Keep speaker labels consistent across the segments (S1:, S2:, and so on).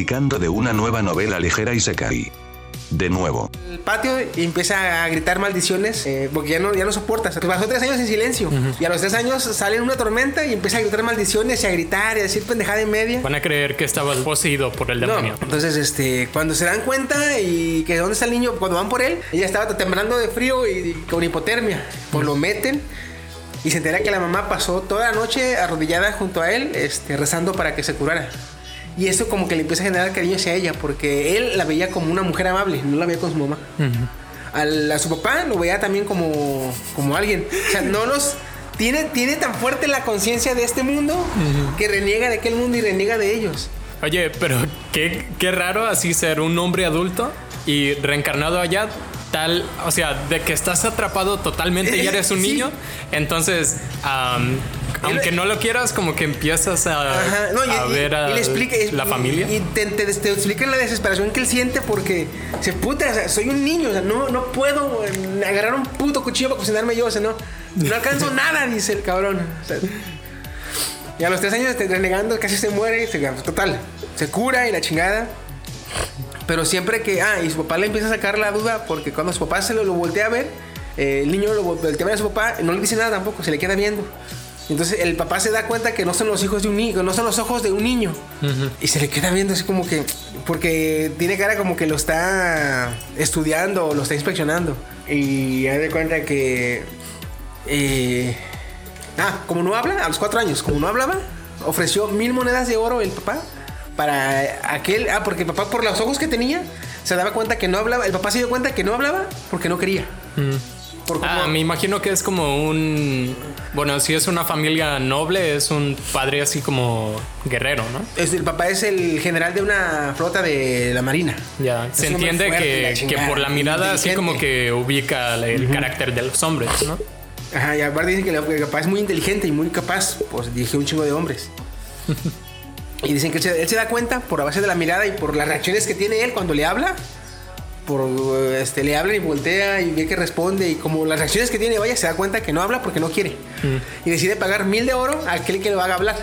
S1: Chiqui platicando de una nueva novela ligera y se cae. De nuevo.
S2: El patio y empieza a gritar maldiciones eh, porque ya no, ya no soporta. O pasó tres años en silencio y a los tres años sale en una tormenta y empieza a gritar maldiciones y a gritar y a decir pendejada en media.
S3: Van a creer que estaba poseído por el demonio.
S2: Entonces, este, cuando se dan cuenta y que dónde está el niño, cuando van por él, ella estaba temblando de frío y, con hipotermia. Pues lo meten y se entera que la mamá pasó toda la noche arrodillada junto a él, este, rezando para que se curara. Y eso como que le empieza a generar cariño hacia ella, porque él la veía como una mujer amable, no la veía con su mamá. a su papá lo veía también como, como alguien. O sea, no los... Tiene, tiene tan fuerte la conciencia de este mundo que reniega de aquel mundo y reniega de ellos.
S3: Oye, pero qué, qué raro así ser un hombre adulto y reencarnado allá tal, o sea, de que estás atrapado totalmente y eres un niño, entonces, aunque no lo quieras, como que empiezas a, ver a la familia.
S2: Y te, te, explican la desesperación que él siente porque se puta, o sea, soy un niño, o sea, no, no puedo eh, agarrar un puto cuchillo para cocinarme yo, o sea, no, no alcanzo nada, dice el cabrón. y a los tres años renegando, casi se muere, se, total, se cura y la chingada. Pero siempre que. Ah, y su papá le empieza a sacar la duda porque cuando su papá se lo, voltea a ver, eh, el niño lo voltea a ver a su papá, no le dice nada tampoco, se le queda viendo. Entonces el papá se da cuenta que no son los hijos de un niño, no son los ojos de un niño. Y se le queda viendo así como que. Porque tiene cara como que lo está estudiando o lo está inspeccionando. Y ya de cuenta que. Eh, ah, como no habla, a los cuatro años, como no hablaba, ofreció mil monedas de oro el papá para aquel. Ah, porque el papá, por los ojos que tenía, se daba cuenta que no hablaba. El papá se dio cuenta que no hablaba porque no quería.
S3: Mm. ah, me imagino que es como un. Bueno, si es una familia noble, es un padre así como guerrero, ¿no?
S2: Es, el papá es el general de una flota de la marina.
S3: Ya, se entiende que, que, por la mirada así como que ubica el carácter de los hombres, ¿no?
S2: Ajá, y aparte dicen que el papá es muy inteligente y muy capaz, pues dirige un chingo de hombres. Y dicen que él se, da cuenta por la base de la mirada y por las reacciones que tiene él cuando le habla. Por este, le habla y voltea y ve que responde. Y como las reacciones que tiene, vaya, se da cuenta que no habla porque no quiere. Mm. Y decide pagar mil de oro a aquel que le va a hablar.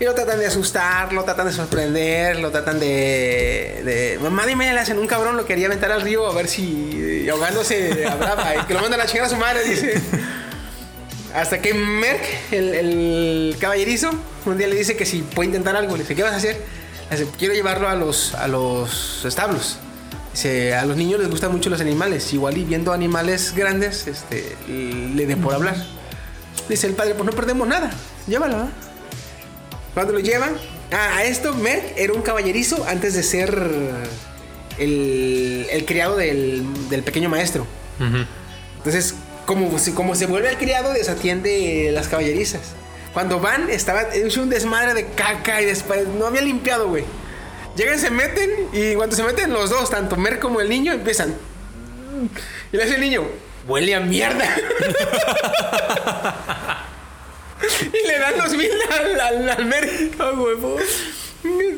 S2: Y lo tratan de asustar, lo tratan de sorprender, lo tratan de. de mamá media le hacen un cabrón, lo quería aventar al río a ver si ahogándose hablaba. y que lo mandan a chingar a su madre, dice. Hasta que Merck, el, caballerizo, un día le dice que si puede intentar algo. Le dice, ¿qué vas a hacer? Le dice, quiero llevarlo a los, a los establos. Dice, a los niños les gustan mucho los animales. Igual y viendo animales grandes, este, le dé por hablar. Dice el padre, pues no perdemos nada. Llévalo. ¿eh? Cuando lo llevan, ah, a esto Merck era un caballerizo antes de ser el, el criado del, del pequeño maestro. Entonces, como, como se vuelve al criado, desatiende las caballerizas. Cuando van, estaba es un desmadre de caca y después no había limpiado, güey. Llegan, se meten y cuando se meten los dos, tanto Mer como el niño, empiezan. Y le hace el niño, huele a mierda. y le dan los mil al, al, Mer. huevo.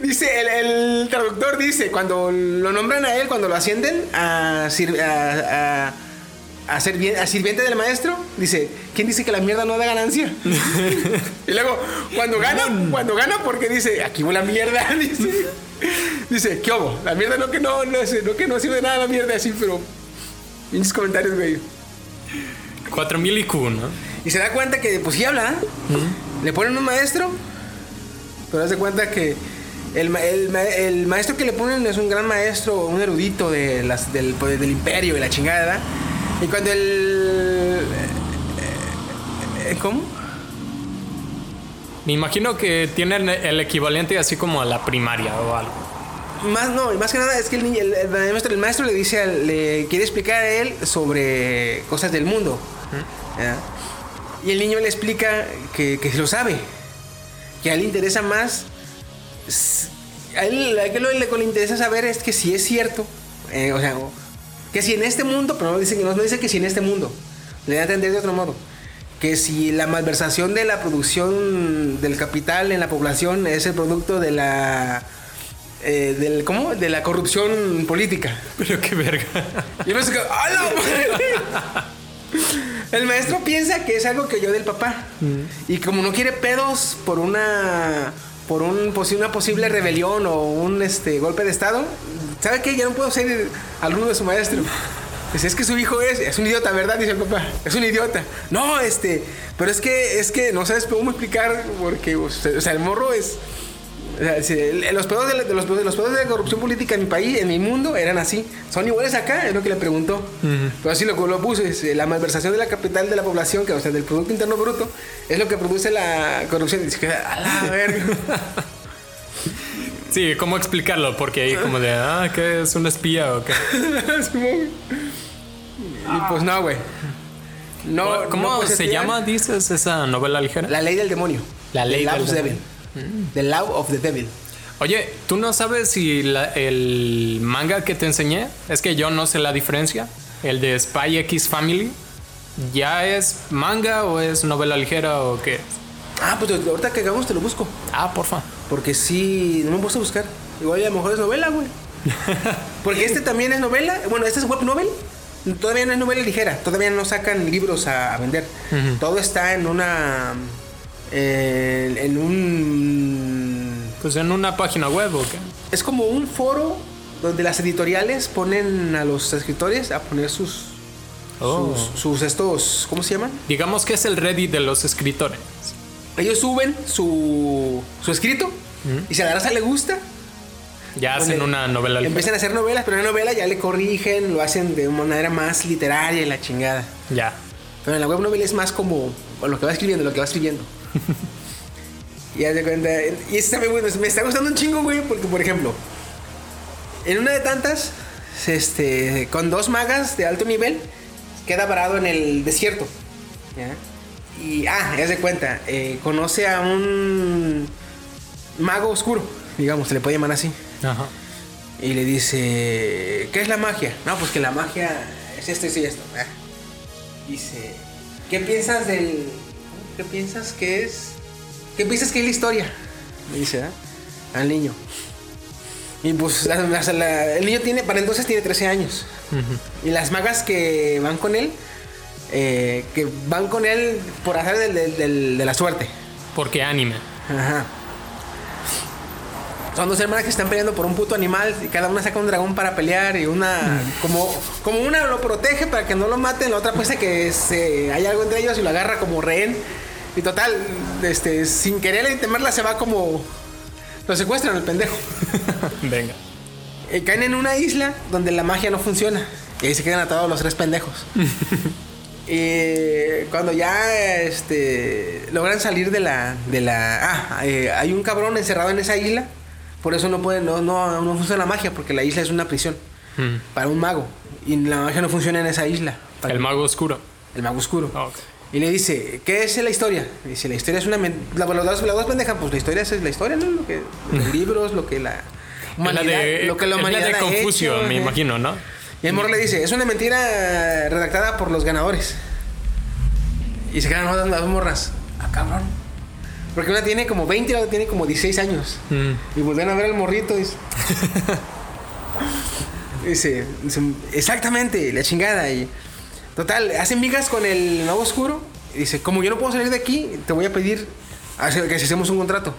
S2: Dice, el, traductor dice, cuando lo nombran a él, cuando lo ascienden a, a, a a, sirviente del maestro, dice, ¿quién dice que la mierda no da ganancia? y luego, cuando gana, cuando gana, porque dice, aquí hubo la mierda, dice, dice, ¿qué hubo? La mierda no que no, no, no que no sirve de nada la mierda así, pero... Mis comentarios, güey.
S3: 4000 IQ, ¿no?
S2: Y se da cuenta que, pues sí habla, le ponen un maestro, pero hace cuenta que el, el, maestro que le ponen es un gran maestro, un erudito de las, del, del imperio y la chingada, y cuando el... Eh, eh, ¿Cómo?
S3: Me imagino que tienen el equivalente así como a la primaria o algo.
S2: Más no, más que nada es que el, niño, el, maestro, le dice, le quiere explicar a él sobre cosas del mundo. Y el niño le explica que, que lo sabe. Que a él le interesa más. A él, lo que le, interesa saber es que si es cierto. Eh, o sea, que si en este mundo, pero no dice, no, dice que si en este mundo, le da a entender de otro modo, que si la malversación de la producción del capital en la población es el producto de la eh, del ¿cómo? de la corrupción política.
S3: Pero qué verga.
S2: Y me que, El maestro piensa que es algo que yo del papá. Mm. Y como no quiere pedos por una por un, una posible rebelión o un este, golpe de estado, ¿sabe qué? Ya no puedo ser alumno de su maestro. Dice, es que su hijo es, es un idiota, ¿verdad? Dice el papá, es un idiota. No, este, pero es que, es que no sabes cómo explicar, porque, o sea, el morro es... o sea, los pedos de, de los, de la corrupción política en mi país, en mi mundo, eran así. Son iguales acá, es lo que le preguntó. Pero así lo, lo puse, es, eh, la malversación de la capital de la población, que, o sea, del Producto Interno Bruto, es lo que produce la corrupción. Dice que, a la verga.
S3: Sí, ¿cómo explicarlo? Porque ahí como de, ah, ¿qué es un espía o qué?
S2: Y pues no, güey. No,
S3: ¿Cómo
S2: no puedes
S3: se
S2: espiar.
S3: llama, dices, esa novela ligera?
S2: La ley del demonio.
S3: La ley
S2: The Law
S3: del
S2: of the
S3: demonio.
S2: Devil. The Law of the Devil.
S3: Oye, ¿tú no sabes si la- el manga que te enseñé, es que yo no sé la diferencia, el de Spy X Family, ya es manga o es novela ligera o qué?
S2: Ah, pues ahorita que hagamos te lo busco.
S3: Ah, porfa.
S2: Porque sí, no me puesto a buscar. Igual a lo mejor es novela, güey. Porque este también es novela. Bueno, este es web novel. Todavía no es novela ligera. Todavía no sacan libros a, a vender. Todo está en una. eh, en un.
S3: Pues en una página web o qué?
S2: Es como un foro donde las editoriales ponen a los escritores a poner sus.
S3: Oh.
S2: Sus, sus estos. ¿Cómo se llaman?
S3: Digamos que es el Reddit de los escritores.
S2: Ellos suben su, su escrito. Y si a la raza le gusta,
S3: Ya hacen una novela.
S2: Empiezan a hacer novelas, pero en la novela ya le corrigen, lo hacen de una manera más literaria y la chingada.
S3: Ya.
S2: Pero en la web novela es más como lo que va escribiendo, lo que va escribiendo. y haz de cuenta. Y este también, güey, me está gustando un chingo, güey, porque por ejemplo, en una de tantas, este, con dos magas de alto nivel, queda varado en el desierto. ¿ya? Y, ah, ya se cuenta, eh, conoce a un mago oscuro, digamos, se le puede llamar así.
S3: Ajá.
S2: Y le dice, ¿qué es la magia? No, pues que la magia es esto, y esto. Ah. Dice, ¿qué piensas del... ¿Qué piensas que es? ¿Qué piensas que es la historia? Le dice, ¿ah? Al niño. Y pues la- la- la- el niño tiene, para entonces tiene 13 años. Y las magas que van con él, eh, que van con él por hacer del- del- del- de la suerte.
S3: Porque anime.
S2: Ajá. Son dos hermanas que están peleando por un puto animal y cada una saca un dragón para pelear y una como como una lo protege para que no lo maten, la otra piensa que se, hay algo entre ellos y lo agarra como rehén y total este sin querer temerla se va como lo secuestran el pendejo.
S3: Venga.
S2: Y caen en una isla donde la magia no funciona y ahí se quedan atados los tres pendejos. Y cuando ya este, logran salir de la. De la ah, eh, hay un cabrón encerrado en esa isla. Por eso no puede, no, no, no funciona la magia, porque la isla es una prisión
S3: Mm.
S2: para un mago. Y la magia no funciona en esa isla. Para
S3: El mago oscuro.
S2: el mago oscuro.
S3: Ah.
S2: Y le dice, ¿qué es la historia? Dice, la historia es una... La, las, dos, dos pendejas, pues la historia es la historia, ¿no? Lo que, los libros, lo que la
S3: Es la
S2: humanidad...
S3: de,
S2: lo que la
S3: es la
S2: humanidad
S3: de Confucio,
S2: hecho,
S3: me imagino, ¿no?
S2: Y el morro le dice, es una mentira redactada por los ganadores. Y se quedan dos- las dos morras. Ah, cabrón. Porque una tiene como 20 y la otra tiene como 16 años.
S3: Mm.
S2: Y volvieron a ver al morrito. Dice, dice, dice, exactamente, la chingada. Y total, hacen migas con el mago oscuro. Y dice, como yo no puedo salir de aquí, te voy a pedir que hacemos un contrato.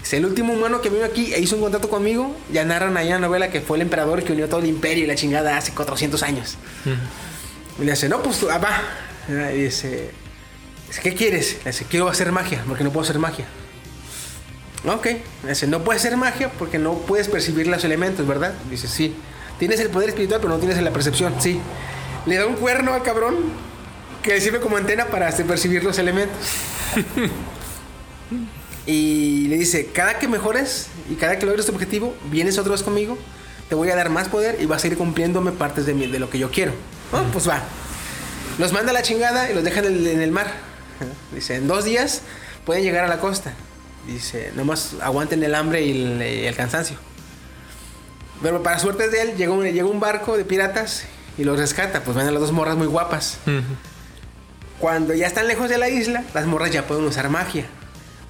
S2: Dice, el último humano que vino aquí e hizo un contrato conmigo, ya narran ahí en la novela que fue el emperador que unió todo el imperio y la chingada hace 400 años. Y le dice, no, pues tú, ah, va. Y dice, dice, ¿qué quieres? Le dice, quiero hacer magia, porque no puedo hacer magia. Ok. Le dice, no puedes hacer magia porque no puedes percibir los elementos, ¿verdad? Dice, sí. Tienes el poder espiritual, pero no tienes la percepción, sí. Le da un cuerno al cabrón que le sirve como antena para percibir los elementos. y le dice, cada que mejores y cada que logres tu objetivo, vienes otra vez conmigo, te voy a dar más poder y vas a ir cumpliéndome partes de, mi- de lo que yo quiero. Ah, pues va. Los manda a la chingada y los deja en el, en el mar. Dice, en dos días pueden llegar a la costa. Dice, nomás aguanten el hambre y el, cansancio. Pero para suerte de él, llega un, llega un barco de piratas y los rescata. Pues ven a las dos morras muy guapas. Cuando ya están lejos de la isla, las morras ya pueden usar magia.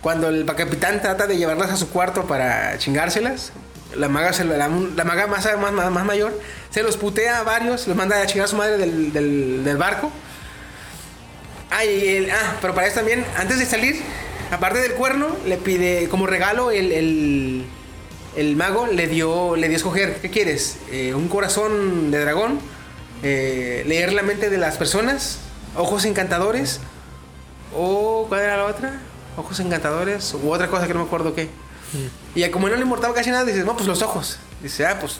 S2: Cuando el capitán trata de llevarlas a su cuarto para chingárselas, la maga, se lo- la, maga más, mayor se los putea a varios, los manda a chingar a su madre del, del- del barco. Ah, y el- ah, pero para eso también, antes de salir, aparte del cuerno, le pide como regalo el, el, mago le dio, le dio escoger, ¿qué quieres? Eh, un corazón de dragón, eh, leer la mente de las personas, ojos encantadores, o ¿cuál era la otra? Ojos encantadores, u otra cosa que no me acuerdo qué. Y como no le importaba casi nada, dices, no, pues los ojos. Dice, ah, pues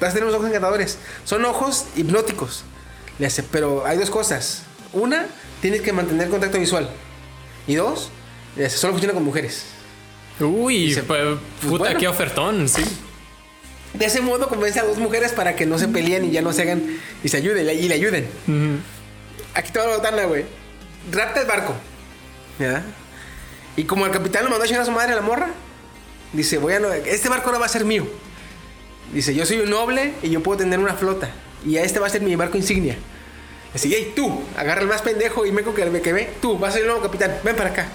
S2: vas a tener unos ojos encantadores. Son ojos hipnóticos. Le hace, pero hay dos cosas. Una, tienes que mantener contacto visual. Y dos, le hace, solo funciona con mujeres.
S3: Uy,
S2: Dice,
S3: pues, puta,
S2: bueno.
S3: qué ofertón, sí.
S2: De ese modo convence a dos mujeres para que no se peleen y ya no se hagan y se ayuden y le ayuden. Aquí te va la botana, güey. Rapta el barco. ¿Ya? Y como el capitán lo mandó a chingar a su madre a la morra, dice, voy a... no- Este barco ahora va a ser mío. Dice, yo soy un noble y yo puedo tener una flota. Y a este va a ser mi barco insignia. Dice, hey, tú, agarra el más pendejo y meco que me que ve. Tú, vas a ser el nuevo capitán, ven para acá.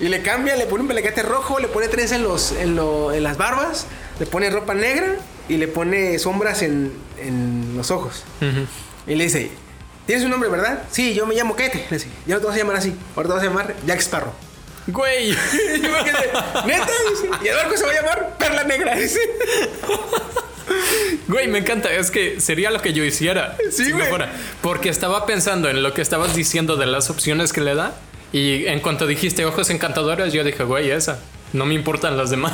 S2: Y le cambia, le pone un pelecate rojo, le pone trenza en, los, en, lo- en las barbas, le pone ropa negra y le pone sombras en, en los ojos. Y le dice, ¿tienes un nombre, verdad? Sí, yo me llamo Kete. Le dice, ya no te vas a llamar así, ahora te vas a llamar Jack Sparrow.
S3: Güey.
S2: Yo me quedé, ¿neta? Y el barco se va a llamar Perla Negra.
S3: Güey, me encanta. Es que sería lo que yo hiciera.
S2: Sí,
S3: si
S2: güey.
S3: fuera. Porque estaba pensando en lo que estabas diciendo de las opciones que le da. Y en cuanto dijiste ojos encantadores, yo dije, güey, esa. No me importan las demás.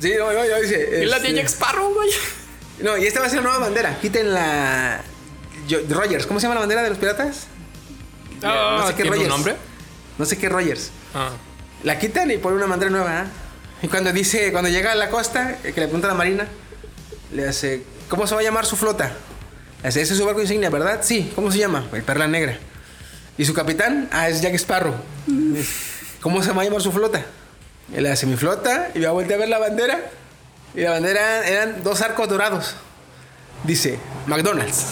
S2: sí, no, no, no, dice.
S3: Y la de
S2: este,
S3: Jack Sparrow, güey.
S2: No, y esta va a ser la nueva bandera. Quiten la... yo- Rogers, ¿cómo se llama la bandera de los piratas?
S3: Ah,
S2: no sé qué
S3: ¿tiene un
S2: Rogers.
S3: nombre?
S2: No sé qué Rogers.
S3: Ah.
S2: La quitan y ponen una bandera nueva. ¿ah? Y cuando dice, cuando llega a la costa, eh, que le pregunta a la marina, le hace, ¿cómo se va a llamar su flota? Le hace, ese es su barco insignia, ¿verdad? Sí, ¿cómo se llama? El Perla Negra. ¿Y su capitán? Ah, es Jack Sparrow. ¿Cómo se va a llamar su flota? Le hace mi flota y va a voltear a ver la bandera. Y la bandera eran dos arcos dorados. Dice, McDonald's.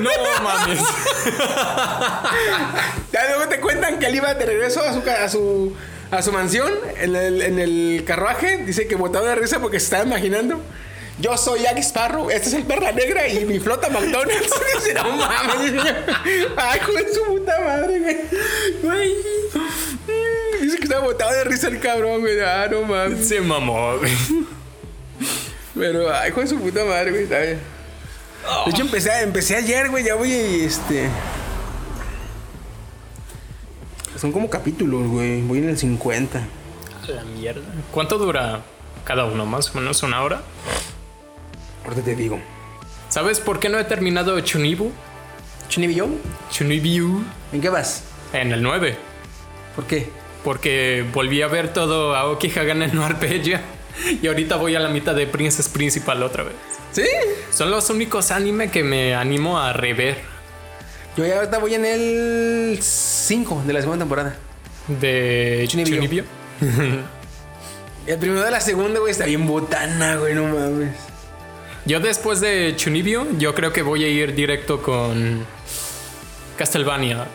S3: No mames.
S2: Ya luego te cuentan que él iba de regreso a su, a su, a su mansión en el, en el carruaje. Dice que botaba de risa porque se estaba imaginando. Yo soy Jack Sparrow, este es el perla negra y mi flota McDonald's. Dice, no mames. Ay, hijo de su puta madre, güey. Güey. Dice que estaba botado de risa el cabrón, güey. Ah, no mames.
S3: Se mamó, güey.
S2: Pero, ay, hijo de su puta madre, güey. Está bien. De hecho, empecé, empecé ayer, güey. Ya voy y este. Son como capítulos, güey. Voy en el 50.
S3: A la mierda. ¿Cuánto dura cada uno? Más o menos una hora.
S2: Ahorita te digo.
S3: ¿Sabes por qué no he terminado Chunibu?
S2: ¿Chunibillo?
S3: Chunibiu
S2: ¿En qué vas?
S3: en el 9.
S2: ¿Por qué?
S3: Porque volví a ver todo Aoki Hagan en no Arpegia. Y ahorita voy a la mitad de Princess Principal otra vez.
S2: ¿Sí?
S3: Son los únicos anime que me animo a rever
S2: Yo ya ahorita voy en el 5 de la segunda temporada.
S3: de
S2: Chunibyo.
S3: Chunibyo.
S2: El primero de la segunda, güey, está bien botana, güey, no mames.
S3: Yo después de Chunibyo, yo creo que voy a ir directo con Castlevania.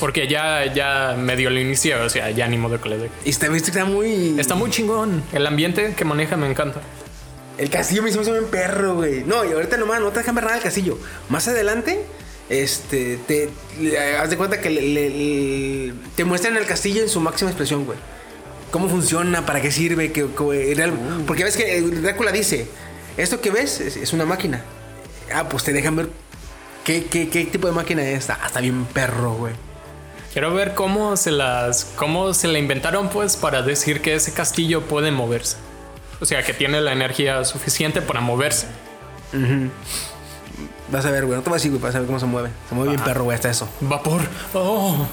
S3: Porque ya, ya medio lo inicié, o sea, ya ni modo que le dé.
S2: Y está, está muy.
S3: Está muy chingón. El ambiente que maneja me encanta.
S2: El castillo me hizo un perro, güey. No, y ahorita nomás no te dejan ver nada del castillo. Más adelante, este, te haz de cuenta que le- le- le- te muestran el castillo en su máxima expresión, güey. Cómo funciona, para qué sirve, que, que- real- porque ves que Drácula dice, esto que ves es, es una máquina. Ah, pues te dejan ver qué, qué- qué tipo de máquina es. Ah, está bien perro, güey.
S3: Quiero ver cómo se las. cómo se la inventaron, pues, para decir que ese castillo puede moverse. O sea, que tiene la energía suficiente para moverse.
S2: Vas a ver, güey. No te vas a decir, güey, vas a ver cómo se mueve. Se mueve bien perro, güey, hasta eso.
S3: Vapor. Oh.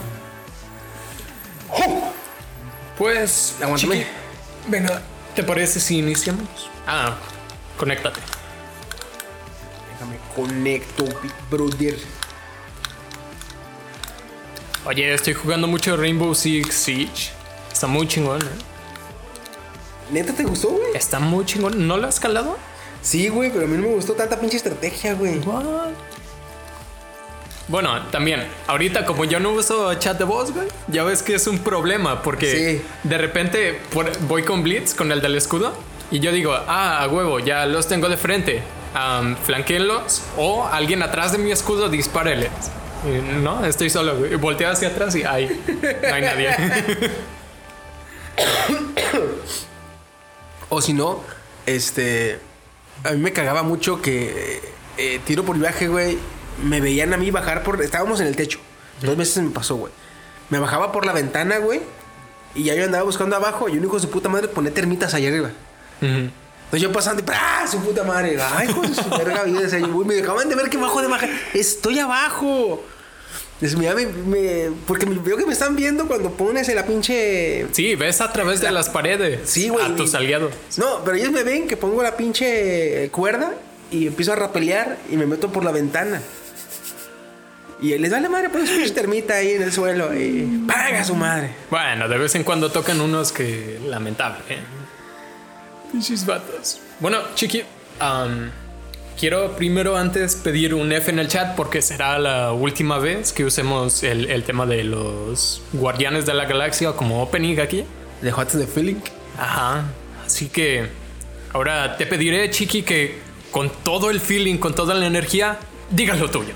S3: Pues.
S2: Aguántame.
S3: chiqui, Venga, ¿te parece si iniciamos? Ah, conéctate.
S2: Déjame conecto, Big Brother.
S3: Oye, estoy jugando mucho Rainbow Six Siege. Está muy chingón, ¿eh?
S2: ¿Neta te gustó, güey?
S3: Está muy chingón. ¿No lo has calado?
S2: Sí, güey, pero a mí no me gustó tanta pinche estrategia, güey.
S3: Bueno, también, ahorita como yo no uso chat de voz, güey, ya ves que es un problema porque
S2: Sí.
S3: de repente por- voy con Blitz, con el del escudo, y yo digo, ah, a huevo, ya los tengo de frente, um, flanqueenlos o alguien atrás de mi escudo dispáreles. Y, no, estoy solo, güey. Volteo hacia atrás y ahí no hay nadie.
S2: O si no, este. A mí me cagaba mucho que eh, tiro por viaje, güey. Me veían a mí bajar por. Estábamos en el techo. Dos veces me pasó, güey. Me bajaba por la ventana, güey. Y ya yo andaba buscando abajo. Y un hijo de su puta madre pone termitas allá arriba. Entonces yo pasando y ¡ah! Su puta madre. Ay, hijo de su verga vida. ese, güey, me dejaban de ver que bajo de bajar. Estoy abajo. Entonces, mira, me, me- porque veo que me están viendo cuando pones la pinche.
S3: Sí, ves a través de las paredes
S2: Sí, güey.
S3: a tus aliados.
S2: No, pero ellos me ven que pongo la pinche cuerda y empiezo a rapelear y me meto por la ventana. Y les da la madre, pues, pinche termita ahí en el suelo y paga su madre.
S3: Bueno, de vez en cuando tocan unos que lamentable. ¿eh? Pinches vatos. Bueno, chiqui, am, quiero primero antes pedir un F en el chat porque será la última vez que usemos el, el tema de los Guardianes de la Galaxia como opening aquí.
S2: De Hot de Feeling.
S3: Ajá. Así que ahora te pediré, chiqui, que con todo el feeling, con toda la energía, digas lo tuyo.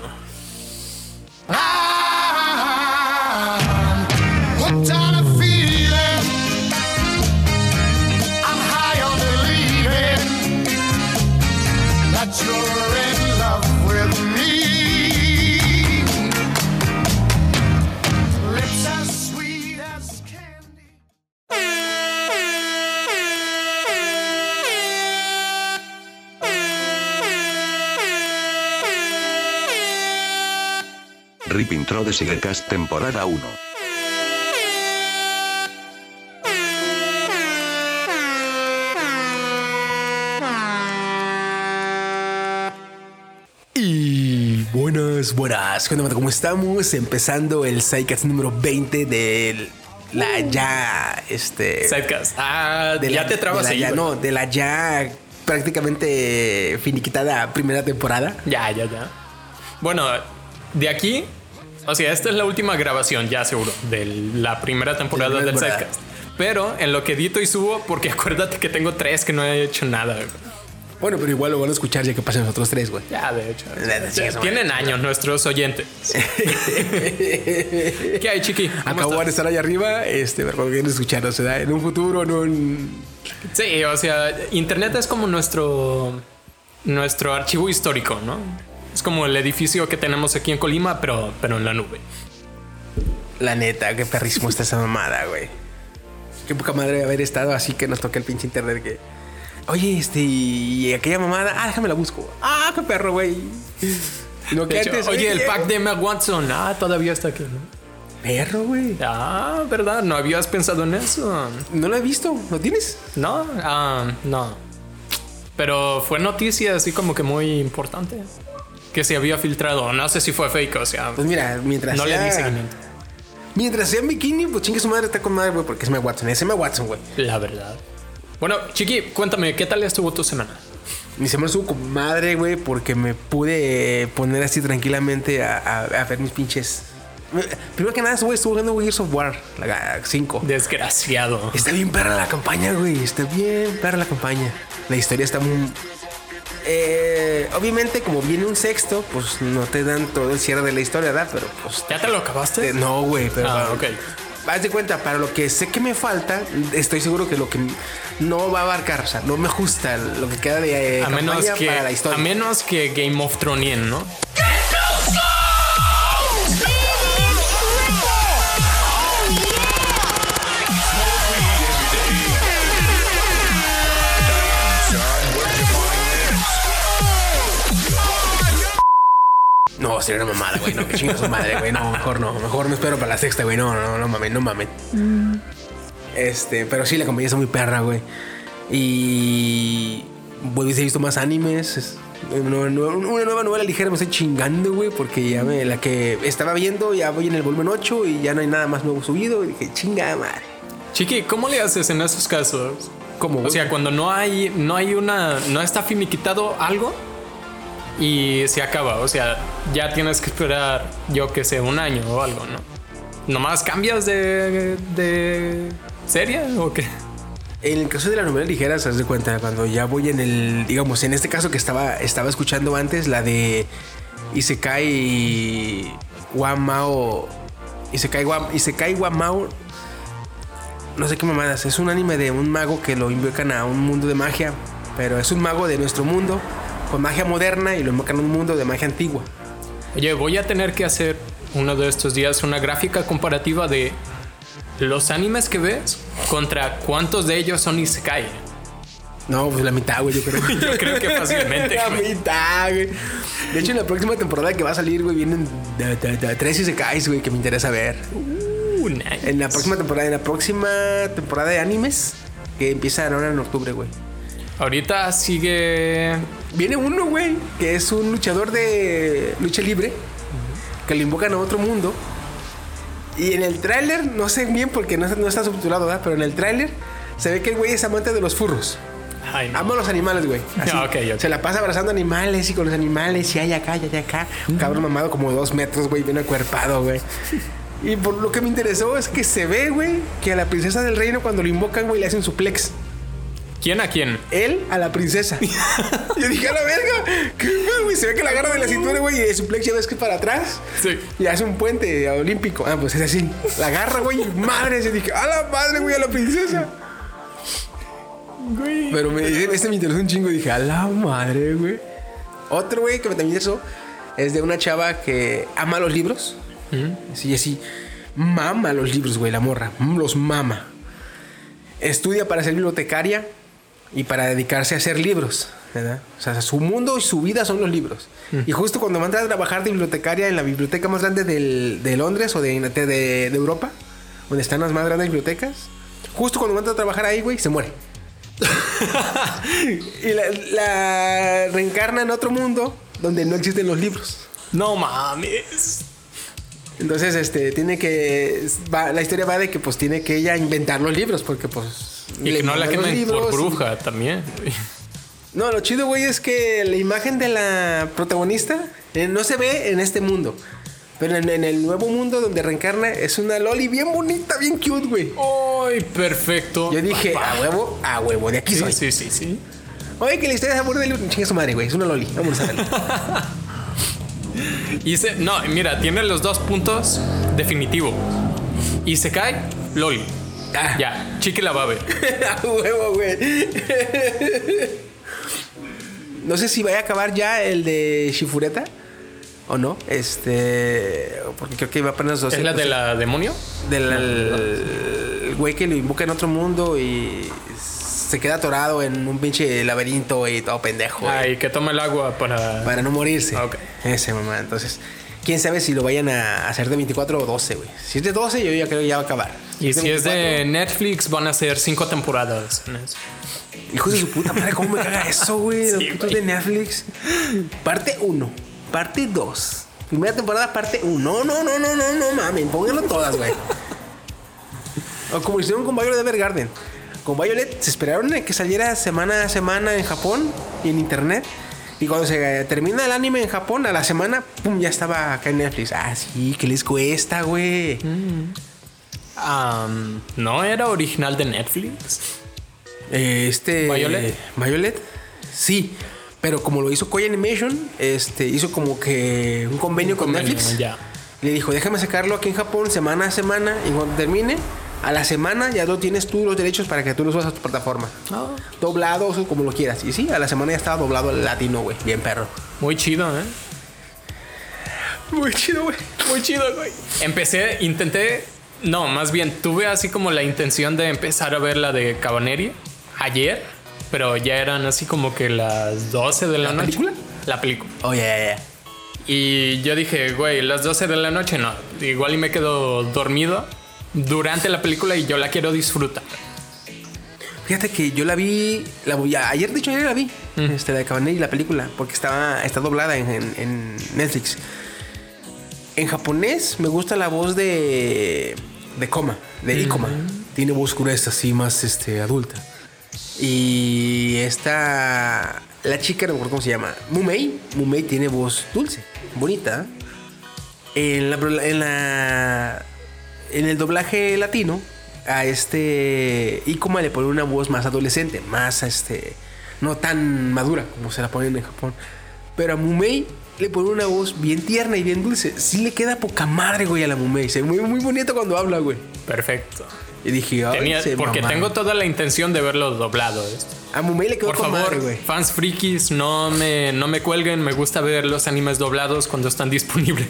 S1: Rip Intro de Sigecast temporada 1.
S2: Y buenas, buenas. ¿Qué onda, banda? ¿Cómo estamos? Empezando el Psycats número 20 de la ya, este...
S3: Sidecast. Ah,
S2: de
S3: ya
S2: la-
S3: te trabas
S2: de la ya. No, de la ya prácticamente finiquitada primera temporada.
S3: Ya, ya, ya. Bueno, de aquí, o sea, esta es la última grabación, ya seguro, de la primera temporada del. Sidecast. Pero en lo que edito y subo, porque acuérdate que tengo tres que no he hecho nada. güey.
S2: Bueno, pero igual lo van a escuchar ya que pasen los otros tres, güey.
S3: Ya, de hecho. Tienen años nuestros oyentes. ¿Qué hay, chiqui? ¿Cómo
S2: Acabo de estar allá arriba, este, pero quieren escuchar, o sea, en un futuro, en...
S3: Sí, o sea, Internet es como nuestro, nuestro archivo histórico, ¿no? Es como el edificio que tenemos aquí en Colima, pero, pero en la nube.
S2: La neta, qué perrísimo está esa mamada, güey. Qué poca madre haber estado así que nos toque el pinche internet que... Oye, este, y aquella mamada, ah, déjame la busco. Ah, qué perro, güey. Lo que
S3: hecho,
S2: antes,
S3: oye, el pack de Emma Watson, ah, todavía está aquí, ¿no?
S2: Perro, güey.
S3: Ah, ¿verdad? ¿No habías pensado en eso?
S2: No lo he visto, ¿lo tienes?
S3: No, ah, no. Pero fue noticia así como que muy importante. Que se había filtrado. No sé si fue fake, o sea,
S2: Pues mira, mientras
S3: no le
S2: sea...
S3: di seguimiento.
S2: Mientras sea en bikini, pues chingue su madre, está con madre, güey, porque es Emma Watson. Es Emma Watson, güey.
S3: La verdad. Bueno, Chiqui, cuéntame, ¿qué tal estuvo tu semana?
S2: Mi semana estuvo con madre, güey, porque me pude poner así tranquilamente a, a- a ver mis pinches. Primero que nada, güey, estuve jugando Gears of War, la 5.
S3: Desgraciado.
S2: Está bien perra la campaña, güey. Está bien perra la campaña. La historia está muy. Eh, obviamente, como viene un sexto, pues no te dan todo el cierre de la historia, ¿verdad? Pero pues.
S3: ¿Ya te lo acabaste?
S2: eh, no, güey, pero.
S3: Ah, ok.
S2: Haz de cuenta, para lo que sé que me falta, estoy seguro que lo que no va a abarcar, o sea, no me ajusta lo que queda de eh,
S3: a menos que
S2: para la historia.
S3: a menos que Game of Thrones, ¿no?
S2: No, sería una mamada, güey. No, que chinga su madre, güey. No, mejor no. Mejor me espero para la sexta, güey. No, no, no mames, no mames. Este, pero sí, la compañía está muy perra, güey. Y. Güey, he visto más animes. Es Una, nueva- una nueva novela ligera me estoy chingando, güey. Porque ya me. La que estaba viendo, ya voy en el volumen 8 y ya no hay nada más nuevo subido. Y dije, chinga madre.
S3: Chiqui, ¿cómo le haces en esos casos?
S2: ¿Cómo,
S3: O sea, cuando no hay, no hay una, no está finiquitado algo y se acaba. O sea, ya tienes que esperar, yo que sé, un año o algo, ¿no? ¿Nomás cambias de, de serie o qué?
S2: En el caso de la novela ligera, se de cuenta, cuando ya voy en el, digamos, en este caso que estaba, estaba escuchando antes, la de Isekai Wamao. Isekai, Wa, Isekai Wamao. No sé qué mamadas. Es un anime de un mago que lo invocan a un mundo de magia. Pero es un mago de nuestro mundo. Con magia moderna y lo invocan a un mundo de magia antigua.
S3: Oye, voy a tener que hacer uno de estos días una gráfica comparativa de los animes que ves contra cuántos de ellos son Isekai.
S2: No, pues la mitad, güey, yo creo.
S3: Yo creo que fácilmente.
S2: la
S3: güey.
S2: mitad, güey. De hecho, en la próxima temporada que va a salir, güey, vienen de, de- de- tres Isekais, güey, que me interesa ver.
S3: Uh, nice.
S2: En la próxima temporada, en la próxima temporada de animes, que empieza ahora en octubre, güey.
S3: Ahorita sigue.
S2: Viene uno, güey, que es un luchador de lucha libre, que lo invocan a otro mundo. Y en el tráiler, no sé bien porque no, no está subtitulado, ¿verdad? Pero en el tráiler se ve que el güey es amante de los furros.
S3: Ay, no.
S2: Ama a los animales, güey. Así.
S3: Ah, ok, ok.
S2: Se la pasa abrazando animales y con los animales y hay acá, y hay acá. Un cabrón mamado como dos metros, güey, bien acuerpado, güey. Y por lo que me interesó es que se ve, güey, que a la princesa del reino cuando lo invocan, güey, le hacen suplex.
S3: ¿Quién a quién?
S2: Él a la princesa. Yo dije, a la verga. ¿Qué güey? Se ve que la agarra de la cintura, güey, y el suplex ya ves que es para atrás.
S3: Sí.
S2: Y hace un puente olímpico. Ah, pues es así. La agarra, güey, madre. Se dije, a la madre, güey, a la princesa. Pero me, este me interesó un chingo. Dije, a la madre, güey. Otro, güey, que me también interesó es de una chava que ama los libros. Sí, así. Mama los libros, güey, la morra. mm, Los mama. Estudia para ser bibliotecaria y para dedicarse a hacer libros. ¿verdad? O sea, su mundo y su vida son los libros. Y justo cuando va a entrar a trabajar de bibliotecaria en la biblioteca más grande del- de Londres o de, de, de Europa, donde están las más grandes bibliotecas, justo cuando va a entrar a trabajar ahí, güey, se muere. y la, la reencarna en otro mundo donde no existen los libros.
S3: No mames.
S2: Entonces, este, tiene que. va- la historia va de que, pues, tiene que ella inventar los libros, porque, pues.
S3: Y que no la quemen por
S2: y-
S3: bruja también.
S2: No, lo chido, güey, es que la imagen de la protagonista eh, no se ve en este mundo. Pero en, en el nuevo mundo donde reencarna es una loli bien bonita, bien cute, güey.
S3: ¡Ay, perfecto!
S2: Yo dije,
S3: Papá.
S2: a huevo, a huevo, de aquí
S3: Sí,
S2: soy.
S3: sí, sí, sí.
S2: Oye, que la historia se aburre de chinga su madre, güey. Es una loli. Vamos a verla.
S3: Y se, no, mira, tiene los dos puntos definitivos. Y se cae, Loli.
S2: Ah.
S3: Ya, Chiqui la va a
S2: huevo, güey. no sé si vaya a acabar ya el de Shifureta o no. Este. Porque creo que iba apenas dos
S3: ¿Es la de la demonio?
S2: del el güey que lo invoca en otro mundo y se queda atorado en un pinche laberinto y todo pendejo.
S3: Ay, que toma el agua para.
S2: Para no morirse.
S3: Ok.
S2: Ese mamá. Entonces, quién sabe si lo vayan a hacer de 24 o 12, güey. Si es de 12, yo ya creo que ya va a acabar.
S3: Y si es
S2: 24,
S3: de Netflix, van a ser cinco temporadas.
S2: Hijos de su puta madre, ¿cómo me caga eso, güey? Los
S3: Sí,
S2: putos de Netflix. Parte 1, parte 2. Primera temporada, parte 1. No, no, no, no, no, no mames. Pónganlo todas, güey. O como hicieron con Violet Evergarden. Con Violet se esperaron a que saliera semana a semana en Japón y en internet. Y cuando se termina el anime en Japón, a la semana, pum, ya estaba acá en Netflix. Ah, sí, ¿qué les cuesta, güey?
S3: Am, ¿No era original de Netflix?
S2: Este.
S3: ¿Violet?
S2: Violet. Sí. Pero como lo hizo Koei Animation, este, hizo como que un convenio con
S3: convenio,
S2: Netflix.
S3: ya.
S2: Le dijo, déjame sacarlo aquí en Japón semana a semana. Y cuando termine, a la semana ya lo tienes tú los derechos para que tú lo subas a tu plataforma.
S3: Ah,
S2: Doblado o como lo quieras. Y sí, a la semana ya estaba doblado al latino, güey. Bien perro.
S3: muy chido, ¿eh?
S2: Muy chido, güey.
S3: Muy chido, güey. Empecé, intenté. No, más bien tuve así como la intención de empezar a ver la de Cabaneri ayer, pero ya eran así como que las 12 de la,
S2: ¿La
S3: noche.
S2: película?
S3: La película.
S2: Oh, ya, ya.
S3: Y yo dije, güey, las 12 de la noche no. Igual y me quedo dormido durante la película y yo la quiero disfrutar.
S2: Fíjate que yo la vi, la, ayer de hecho ayer la vi, este, la de Cabaneri, la película, porque estaba, está doblada en, en- en Netflix. En japonés me gusta la voz de, de Koma, de Ikoma. Tiene voz gruesa, así más este, adulta. Y esta, la chica, no me acuerdo cómo se llama, Mumei, Mumei tiene voz dulce, bonita. En la, en la en el doblaje latino a este Ikoma le pone una voz más adolescente, más este no tan madura como se la ponen en Japón. Pero a Mumei le pone una voz bien tierna y bien dulce. Sí le queda poca madre, güey, a la Mumei. Se ve muy, muy bonito cuando habla, güey.
S3: Perfecto.
S2: Y dije, ay,
S3: Tenía-
S2: se
S3: porque
S2: mamaron.
S3: tengo toda la intención de verlo doblado. esto.
S2: A Mumei le quedó
S3: Por
S2: con
S3: favor,
S2: madre, güey.
S3: fans frikis, no me, no me cuelguen. Me gusta ver los animes doblados cuando están disponibles.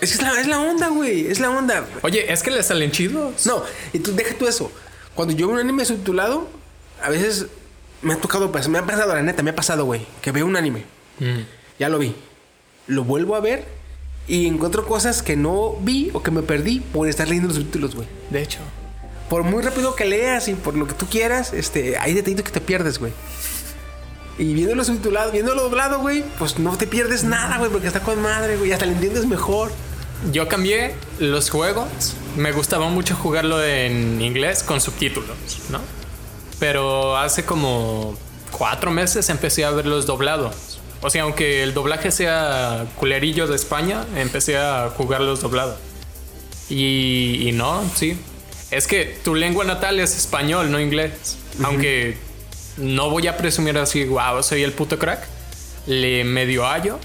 S2: Es que es la, es la onda, güey. Es la onda.
S3: Oye, es que le salen chidos.
S2: No, y tú deja tú eso. Cuando yo veo un anime subtitulado, a veces me ha tocado, pues, me ha pasado, la neta, me ha pasado, güey, que veo un anime.
S3: Mm.
S2: Ya lo vi. Lo vuelvo a ver y encuentro cosas que no vi o que me perdí por estar leyendo los subtítulos, güey.
S3: De hecho.
S2: Por muy rápido que leas y por lo que tú quieras, este, hay detallitos que te pierdes, güey. Y viéndolo subtitulado, viéndolo doblado, güey, pues no te pierdes nada, güey, porque está con madre, güey. Hasta le entiendes mejor.
S3: Yo cambié los juegos. Me gustaba mucho jugarlo en inglés con subtítulos, ¿no? Pero hace como cuatro meses empecé a verlos doblados. O sea, aunque el doblaje sea culerillo de España, empecé a jugarlos doblados. Y, y no, sí. Es que tu lengua natal es español, no inglés. Aunque no voy a presumir así, wow, soy el puto crack. Le medio hallo.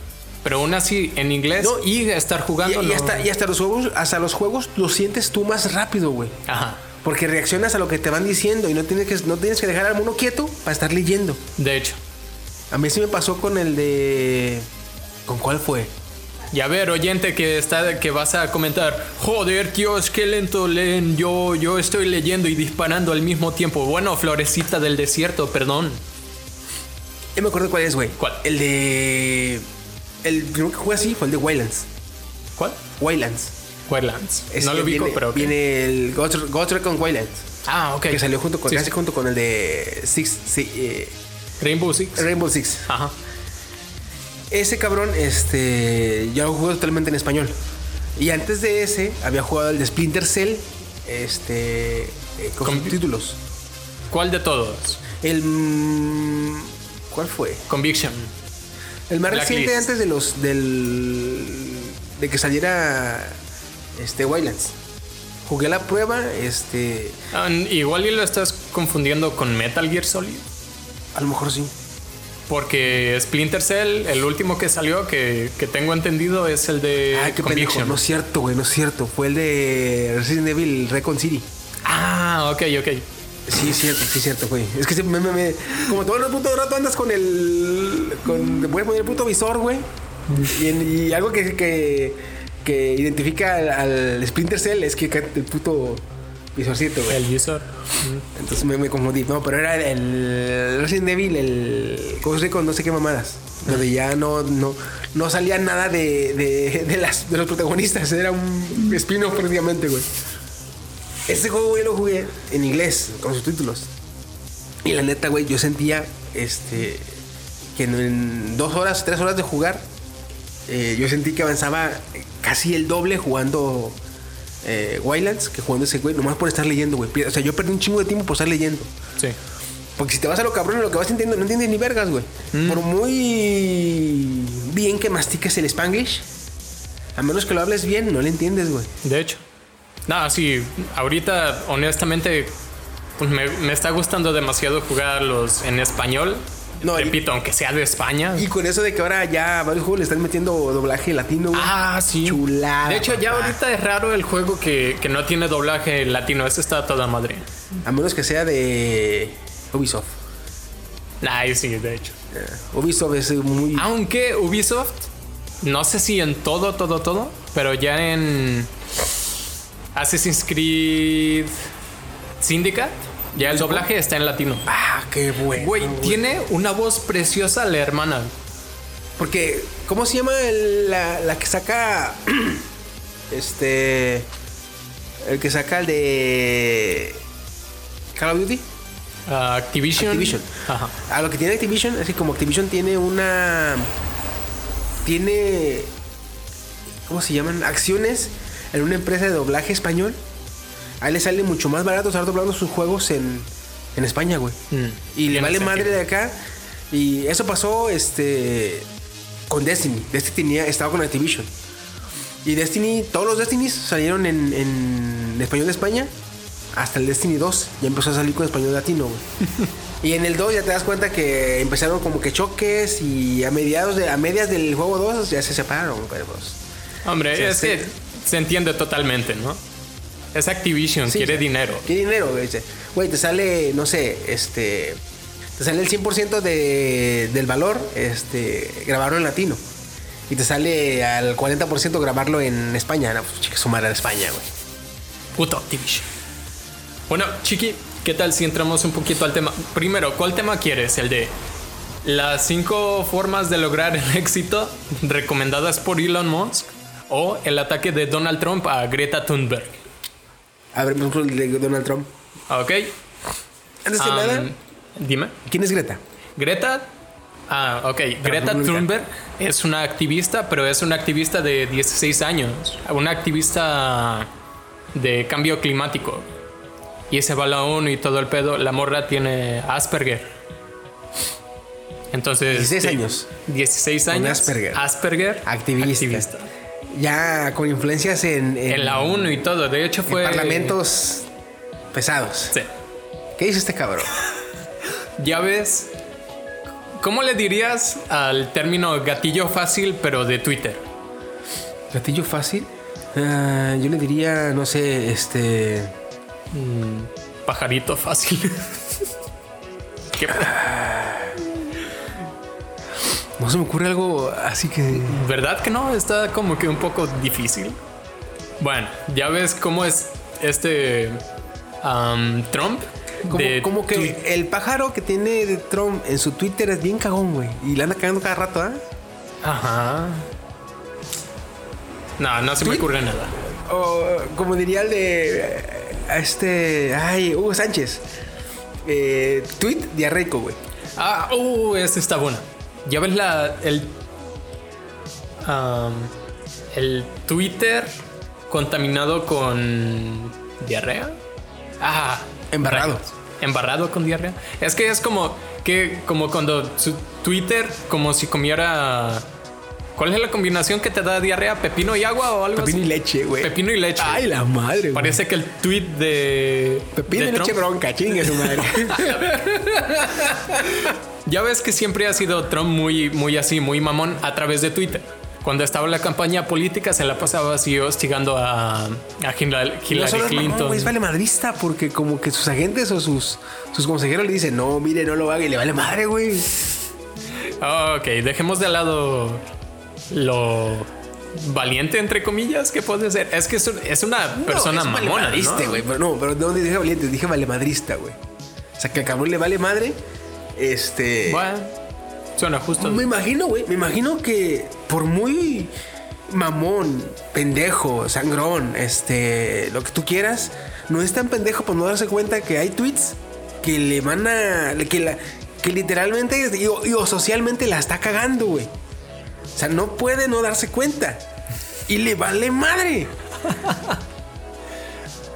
S3: Pero aún así, en inglés
S2: No,
S3: y estar jugando.
S2: y
S3: no-
S2: hasta, y hasta los juegos, hasta los juegos los sientes tú más rápido, güey.
S3: Ajá.
S2: Porque reaccionas a lo que te van diciendo y no tienes que, no tienes que dejar al mono quieto para estar leyendo.
S3: De hecho.
S2: A mí sí me pasó con el de. ¿Con cuál fue?
S3: Y a ver, oyente que está, que vas a comentar, joder, Dios, qué lento leen. Yo, yo estoy leyendo y disparando al mismo tiempo. Bueno, florecita del desierto, perdón.
S2: Ya me acuerdo cuál es, güey.
S3: ¿Cuál?
S2: El de. El primero que jugué así fue el de Wildlands.
S3: ¿Cuál?
S2: Wildlands.
S3: Wildlands.
S2: Es
S3: no
S2: que
S3: lo ubico,
S2: viene,
S3: pero. ok.
S2: Viene el Ghost, Ghost Recon Wildlands.
S3: Ah, ok.
S2: Que salió junto con,
S3: Sí,
S2: casi junto con el de Six, sí, eh,
S3: Rainbow Six.
S2: Rainbow Six.
S3: Ajá.
S2: Ese cabrón, este, yo lo jugué totalmente en español. Y antes de ese, había jugado el de Splinter Cell, este, eh, con,
S3: Con-
S2: subtítulos.
S3: ¿Cuál de todos?
S2: El, mm, ¿cuál fue?
S3: Conviction.
S2: El más reciente antes de los, del, de que saliera, este, Wildlands. Jugué la prueba, este,
S3: Ah, igual y lo estás confundiendo con Metal Gear Solid.
S2: A lo mejor sí.
S3: Porque Splinter Cell, el último que salió, que, que tengo entendido, es el de
S2: Ay, qué pendejo. No es cierto, güey, no es cierto. Fue el de Resident Evil Recon City.
S3: Ah, ok, ok.
S2: Sí, es cierto, sí, es cierto, güey. Es que me, me- me- como todo el puto rato andas con el. Con, te puedes poner el puto visor, güey. Y, en- y algo que, que, que identifica al, al Splinter Cell es que el puto visorcito, güey.
S3: El user.
S2: Entonces me, me confundí. No, pero era el Resident Evil, el Ghost Recon, no sé qué mamadas. Donde ya no, no, no salía nada de, de, de las, de los protagonistas. Era un spin-off prácticamente, güey. Este juego, güey, lo jugué en inglés, con subtítulos. Y la neta, güey, yo sentía este, que en, en dos horas, tres horas de jugar, eh, yo sentí que avanzaba casi el doble jugando eh, Wildlands que jugando ese güey, nomás por estar leyendo, güey. O sea, yo perdí un chingo de tiempo por estar leyendo.
S3: Sí.
S2: Porque si te vas a lo cabrón, lo que vas entendiendo, no entiendes ni vergas, güey. Por muy bien que mastiques el Spanglish, a menos que lo hables bien, no le entiendes, güey.
S3: De hecho. No, sí, ahorita honestamente pues me, me está gustando demasiado jugarlos en español.
S2: No, y-
S3: Repito, aunque sea de España.
S2: Y con eso de que ahora ya varios juegos le están metiendo doblaje latino, güey.
S3: Ah, sí.
S2: Chulada,
S3: De hecho, ya ahorita es raro el juego que, que no tiene doblaje latino. Ese está a toda madre.
S2: A menos que sea de Ubisoft.
S3: Nah, sí, de hecho.
S2: Ubisoft es muy...
S3: Aunque Ubisoft, no sé si en todo, todo, todo, pero ya en Assassin's Creed Syndicate, ya el doblaje está en latino.
S2: Ah, qué bueno.
S3: Güey, tiene una voz preciosa la hermana.
S2: Porque, ¿cómo se llama el- la, la que saca... este... El que saca el de... Call of Duty?
S3: Ah, Activision.
S2: Activision.
S3: Ajá.
S2: A lo que tiene Activision es que como Activision tiene una... Tiene... ¿Cómo se llaman? Acciones en una empresa de doblaje español. A él le sale mucho más barato estar doblando sus juegos en, en España, güey.
S3: Mm,
S2: Y le vale madre de acá. Y eso pasó este con Destiny. Destiny tenía, estaba con Activision. Y Destiny, todos los Destinys salieron en, en español de España. Hasta el Destiny 2 ya empezó a salir con español latino, güey. Y en el 2 ya te das cuenta que empezaron como que choques y a mediados de, a medias del juego 2 ya se separaron, pero pues.
S3: Hombre, es que se entiende totalmente, ¿no? Es Activision,
S2: Sí,
S3: quiere dinero.
S2: Quiere dinero, güey. Te sale, no sé, este. Te sale el 100% de, del valor, este, grabarlo en latino. Y te sale al 40% grabarlo en España. No, pues chica, su madre en España, güey.
S3: Puto Activision. Bueno, Chiqui, ¿qué tal si entramos un poquito al tema? Primero, ¿cuál tema quieres? ¿El de las cinco formas de lograr el éxito recomendadas por Elon Musk? ¿O el ataque de Donald Trump a Greta Thunberg?
S2: El de Donald Trump.
S3: ¿Ok?
S2: Antes que
S3: Am,
S2: nada,
S3: Dime.
S2: ¿quién es Greta?
S3: Greta. Ah, ok. Greta. Thunberg es una activista, pero es una activista de 16 años. Una activista de cambio climático. Y se va la ONU y todo el pedo. La morra tiene Asperger. Entonces.
S2: 16
S3: sí,
S2: años.
S3: 16
S2: Con
S3: años.
S2: Asperger.
S3: Asperger.
S2: Activista. Ya con influencias en, en,
S3: En la ONU y todo. De hecho,
S2: en
S3: fue.
S2: parlamentos pesados.
S3: Sí.
S2: ¿Qué dice este cabrón?
S3: Ya ves. ¿Cómo le dirías al término gatillo fácil, pero de Twitter?
S2: ¿Gatillo fácil? Ah, yo le diría, no sé, este.
S3: Pajarito fácil. ¿Qué?
S2: No se me ocurre algo así que.
S3: ¿Verdad que no? Está como que un poco difícil. Bueno, ya ves cómo es este Trump.
S2: Como,
S3: de
S2: como que el pájaro que tiene de Trump en su Twitter es bien cagón, güey. Y le anda cagando cada rato, ¿ah?
S3: Ajá. No, no se me ocurre nada.
S2: O como diría el de. eh, Este. Ay, Hugo Sánchez. Eh, tweet diarreico, güey.
S3: Ah, uh, esta está buena. Ya ves la. El. am, el Twitter contaminado con. diarrea. Ah.
S2: Embarrado.
S3: rayos. Embarrado con diarrea. Es que es como. que como cuando su Twitter, como si comiera. ¿Cuál es la combinación que te da diarrea? ¿Pepino y agua o algo
S2: Pepino y leche, güey.
S3: Pepino y leche.
S2: Ay, la madre, güey.
S3: Parece que el tweet de.
S2: Pepino
S3: de
S2: y leche
S3: Trump-
S2: bronca, chingue su madre.
S3: Ya ves que siempre ha sido Trump muy, muy así, muy mamón a través de Twitter. Cuando estaba en la campaña política se la pasaba así hostigando a, a Hillary, Hillary Clinton.
S2: es vale madrista porque como que sus agentes o sus, sus consejeros le dicen, no, mire, no lo haga y le vale madre, güey.
S3: ok, dejemos de lado lo valiente, entre comillas, que puede ser. Es que es, un- es una persona
S2: es
S3: mamona.
S2: valemadrista,
S3: ¿no?
S2: güey. Pero no, pero no dije valiente, dije vale madrista, güey. O sea, que al cabrón le vale madre. Este.
S3: Bueno, suena justo.
S2: Me imagino, güey. Me imagino que por muy mamón, pendejo, sangrón, este, lo que tú quieras, no es tan pendejo por no darse cuenta que hay tweets que le van a. que, la, que literalmente y, y o socialmente la está cagando, güey. O sea, no puede no darse cuenta. Y le vale madre.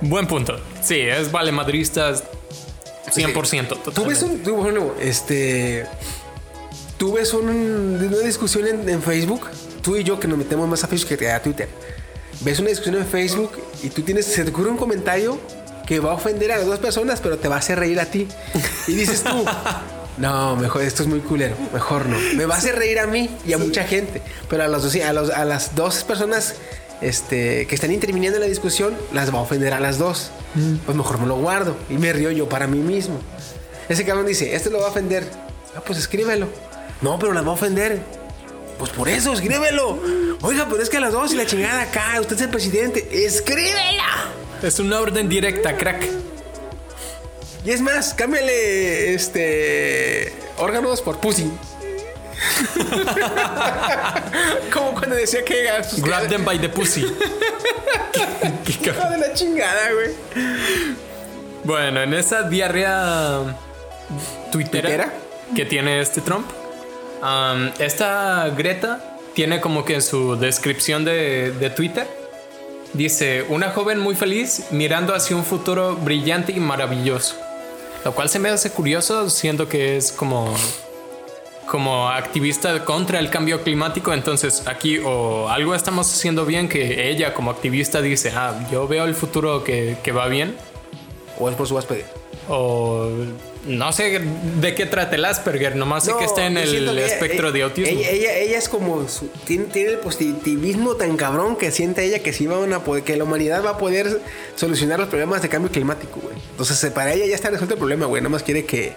S3: Buen punto. Sí, es vale madrista 100%.
S2: Tú ves un. Tú, bueno, este. Tú ves un- una discusión en, en Facebook. Tú y yo que nos metemos más a Facebook que a Twitter. Ves una discusión en Facebook y tú tienes. Se te ocurre un comentario que va a ofender a las dos personas, pero te va a hacer reír a ti. Y dices tú. No, mejor, esto es muy culero. Mejor no. Me va a hacer reír a mí y a mucha gente. Pero a, los, dos- a, los- a las dos personas este, que están interviniendo en la discusión, las va a ofender a las dos. Pues mejor me lo guardo y me río yo para mí mismo. Ese cabrón dice, este lo va a ofender. Ah, pues escríbelo. No, pero las va a ofender. Pues por eso, escríbelo. Oiga, pero es que a las dos y la chingada acá, usted es el presidente. Escríbela.
S3: Es una orden directa, crack.
S2: Y es más, cámbiale este órganos por pussy. Como cuando decía que pues,
S3: Grab them by the pussy. Qué- qué
S2: de la chingada, güey.
S3: Bueno, en esa diarrea tuitera,
S2: ¿Tuitera?
S3: que tiene este Trump, um, esta Greta tiene como que en su descripción de, de Twitter, dice, una joven muy feliz mirando hacia un futuro brillante y maravilloso. Lo cual se me hace curioso, siendo que es como, como activista contra el cambio climático. Entonces aquí o algo estamos haciendo bien que ella como activista dice, ah, yo veo el futuro que, que va bien.
S2: O es por su huésped.
S3: o no sé de qué trata el Asperger, nomás sé
S2: No,
S3: que está en el
S2: que ella-
S3: espectro de
S2: ella-
S3: autismo.
S2: Ella, ella, ella es como. su- tiene, tiene el positivismo tan cabrón que siente ella que sí van a poder. que la humanidad va a poder solucionar los problemas de cambio climático, güey. Entonces, eh, para ella ya está resuelto el problema, güey. Nada más quiere que,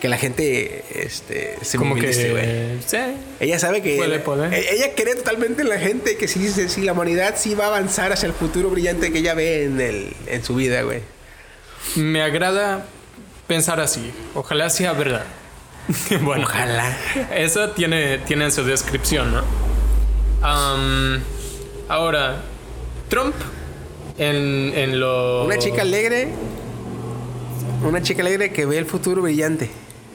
S2: que la gente este, se
S3: Como
S2: movilice, güey.
S3: que sí.
S2: Ella sabe que.
S3: Puede, puede.
S2: e- Ella cree totalmente en la gente que sí, sí, sí, la humanidad sí va a avanzar hacia el futuro brillante que ella ve en, el, en su vida, güey.
S3: Me agrada pensar así. Ojalá sea verdad. bueno,
S2: Ojalá.
S3: eso tiene, tiene en su descripción, ¿no? Ahora, Trump en, en lo...
S2: Una chica alegre. Una chica alegre que ve el futuro brillante.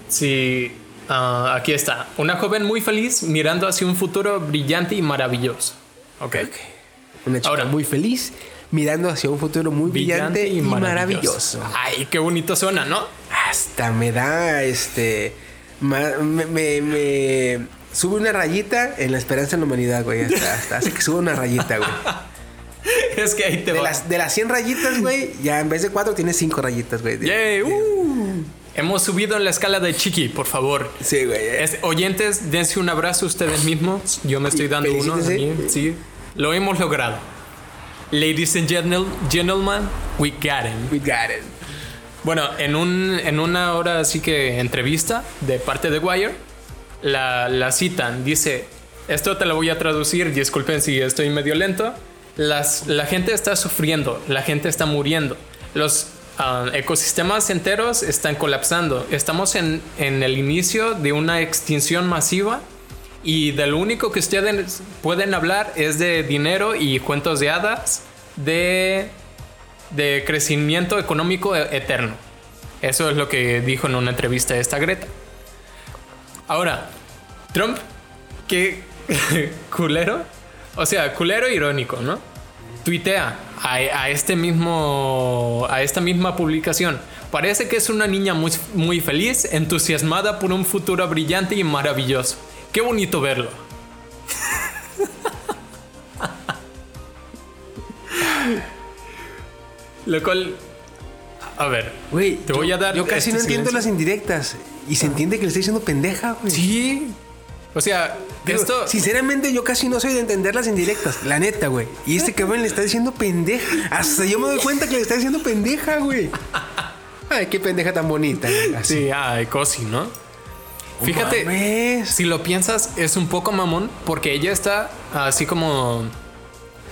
S3: Sí, ah, aquí está. Una joven muy feliz mirando hacia un futuro brillante y maravilloso. Ok.
S2: Una chica
S3: Ahora.
S2: muy feliz, mirando hacia un futuro muy brillante, y, maravilloso.
S3: Ay, qué bonito suena, ¿no?
S2: Hasta me da este. ma- me, me- me sube una rayita en la esperanza en la humanidad, güey. Hasta, hasta hace que suba una rayita, güey.
S3: Es que ahí te
S2: De
S3: va.
S2: las, de las 100 rayitas, güey, ya en vez de 4 tienes 5 rayitas, güey.
S3: Yay, uh. Hemos subido en la escala de Chiqui, por favor.
S2: Sí, güey. eh.
S3: Es- oyentes, dense un abrazo ustedes mismos. Yo me estoy dando uno. mí, Sí, lo hemos logrado. Ladies and gentle- gentlemen, we got him.
S2: We got it.
S3: Bueno, en, un, en una hora así que entrevista de parte de Wire, la, la citan. Dice, esto te lo voy a traducir, disculpen si estoy medio lento. Las, la gente está sufriendo, la gente está muriendo. Los ah, ecosistemas enteros están colapsando. Estamos en, en el inicio de una extinción masiva y de lo único que ustedes pueden hablar es de dinero y cuentos de hadas, de de crecimiento económico e- eterno. Eso es lo que dijo en una entrevista esta Greta. Ahora, Trump, qué culero, o sea, culero irónico, ¿no? Tuitea a, a este mismo, a esta misma publicación. Parece que es una niña muy, muy feliz, entusiasmada por un futuro brillante y maravilloso. Qué bonito verlo. Lo cual, a ver,
S2: Güey,
S3: Te voy a dar
S2: Yo casi
S3: este
S2: no entiendo las indirectas. Y se entiende que le está diciendo pendeja, güey.
S3: sí, o sea,
S2: Digo,
S3: esto,
S2: Sinceramente, yo casi no soy de entender las indirectas, la neta, güey. Y este cabrón le está diciendo pendeja. Hasta yo me doy cuenta que le está diciendo pendeja, güey. Ay, qué pendeja tan bonita. güey. Así.
S3: sí, ay, cosi, ¿no? Fíjate,
S2: Mames.
S3: si lo piensas, es un poco mamón porque ella está así como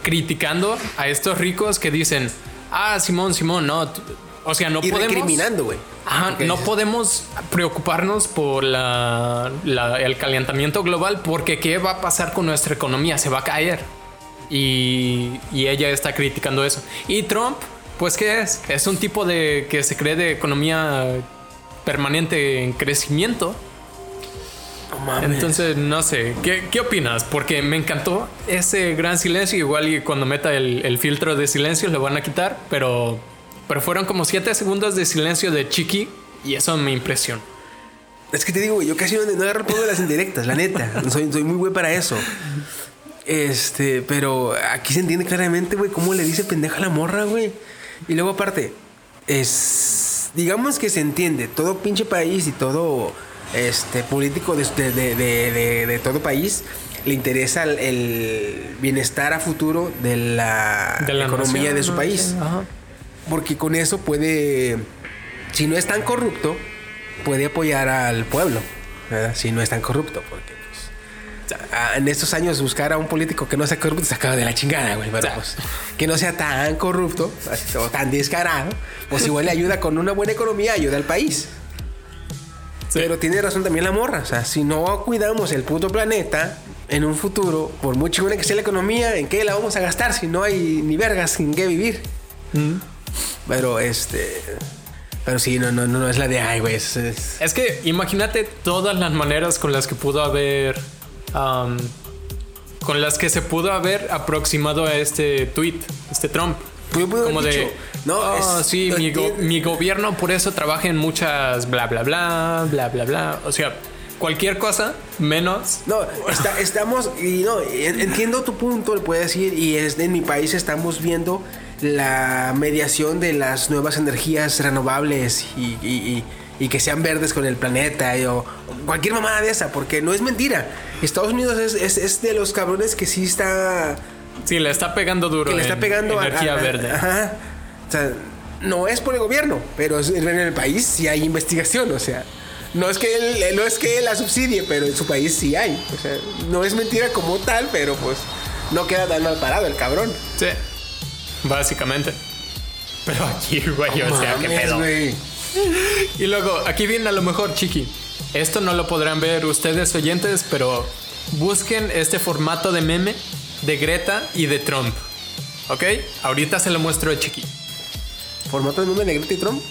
S3: criticando a estos ricos que dicen, ah, Simón, Simón, no, o sea, no
S2: Y
S3: podemos...
S2: recriminando, güey.
S3: Ajá, no podemos preocuparnos por la- la- el calentamiento global porque ¿qué va a pasar con nuestra economía? Se va a caer. Y, y ella está criticando eso. Y Trump, pues ¿qué es? Es un tipo de que se cree de economía permanente en crecimiento.
S2: No mames.
S3: Entonces, no sé, ¿qué, qué opinas? Porque me encantó ese gran silencio. Igual y cuando meta el, el filtro de silencio lo van a quitar, pero, pero fueron como 7 segundos de silencio de Chiqui y eso me impresionó.
S2: Es que te digo, yo casi no, no agarro todo de las indirectas, la neta. Soy, soy muy güey para eso. Este, pero aquí se entiende claramente, güey, cómo le dice pendeja a la morra, güey. Y luego aparte, es... Digamos que se entiende, todo pinche país y todo este político de, de, de- de- de- de todo país le interesa el, el bienestar a futuro de la, economía
S3: nación,
S2: de su país. Porque con eso puede, si no es tan corrupto, puede apoyar al pueblo. ¿verdad? Si no es tan corrupto, porque pues, en estos años buscar a un político que no sea corrupto se acaba de la chingada, güey. Pero, pues, que no sea tan corrupto o tan descarado, pues igual le ayuda con una buena economía, ayuda al país.
S3: Sí.
S2: Pero tiene razón también la morra. O sea, si no cuidamos el puto planeta en un futuro, por muy chingona que sea la economía, ¿en qué la vamos a gastar si no hay ni vergas en qué vivir? Pero este. Pero sí, no, no, no, no es la de ay, güey. es- es-
S3: Es que imagínate todas las maneras con las que pudo haber. am, con las que se pudo haber aproximado a este tweet, este Trump.
S2: Pues yo puedo haber
S3: Como de.
S2: dicho, no,
S3: "Oh,
S2: es-
S3: sí, mi, go-
S2: entiendo".
S3: mi gobierno por eso trabaja en muchas bla bla bla, bla bla bla. O sea, cualquier cosa menos.
S2: No, está- estamos. Y no, en- entiendo tu punto, le puedo decir. Y es en mi país estamos viendo la mediación de las nuevas energías renovables y, y- y- y que sean verdes con el planeta y- o cualquier mamada de esa, porque no es mentira. Estados Unidos es, es- es de los cabrones que sí está
S3: Sí, le está pegando duro.
S2: que le está
S3: en
S2: pegando a-
S3: energía
S2: a- a-
S3: verde.
S2: Ajá. O sea, no es por el gobierno, pero es- en el país sí hay investigación, o sea. No es que él, no es que la subsidie, pero en su país sí hay. O sea, no es mentira como tal, pero pues no queda tan mal parado el cabrón.
S3: Sí. Básicamente. Pero aquí, güey, o sea, qué pedo. Y luego, aquí viene a lo mejor, Chiqui. Esto no lo podrán ver ustedes oyentes, pero busquen este formato de meme de Greta y de Trump. ¿Ok? Ahorita se lo muestro a Chiqui.
S2: ¿Formato de meme de Greta y Trump?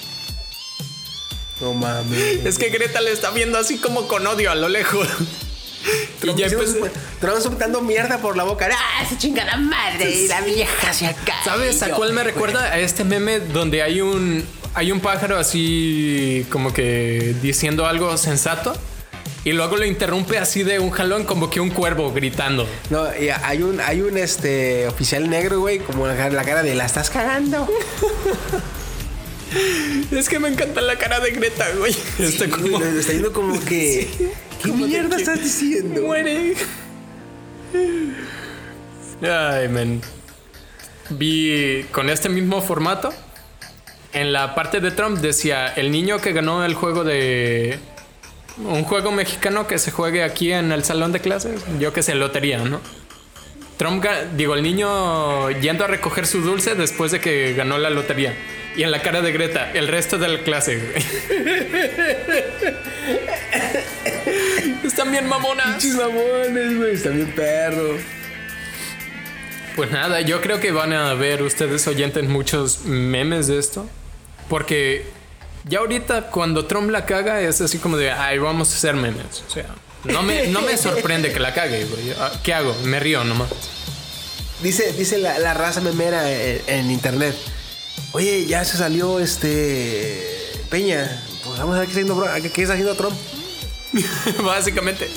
S2: No mames.
S3: Es que Greta le está viendo así como con odio a lo lejos. y
S2: Trump,
S3: ya
S2: diciendo
S3: empecé-
S2: su- Trump soltando mierda por la boca. ¡Ah, se chinga la madre! Y la vieja se acá.
S3: ¿Sabes a cuál me recuerda? A este meme donde hay un hay un pájaro así como que diciendo algo sensato y luego lo interrumpe así de un jalón como que un cuervo gritando.
S2: No, y hay un, hay un este oficial negro, güey, como la, la cara de la estás cagando.
S3: Es que me encanta la cara de Greta, güey. Está como
S2: güey, está yendo como que. ¿Qué
S3: Como
S2: mierda
S3: que
S2: estás diciendo?
S3: muere. Ay, men. Vi con este mismo formato. En la parte de Trump decía el niño que ganó el juego de un juego mexicano que se juegue aquí en el salón de clases, yo que sé, lotería, ¿no? Trump, digo, el niño yendo a recoger su dulce después de que ganó la lotería. Y en la cara de Greta, el resto de la clase. güey. Están bien mamonas.
S2: Pinches mamones, güey. Está bien perro.
S3: Pues nada, yo creo que van a ver ustedes oyentes muchos memes de esto. Porque ya ahorita cuando Trump la caga es así como de, ay, vamos a hacer memes. O sea, no me, no me sorprende que la cague, güey. Ah, ¿Qué hago? Me río nomás.
S2: Dice, dice la, la raza memera en, en internet. Oye, ya se salió este. Peña. Pues vamos a ver qué está haciendo, Bro- qué está haciendo Trump.
S3: Básicamente.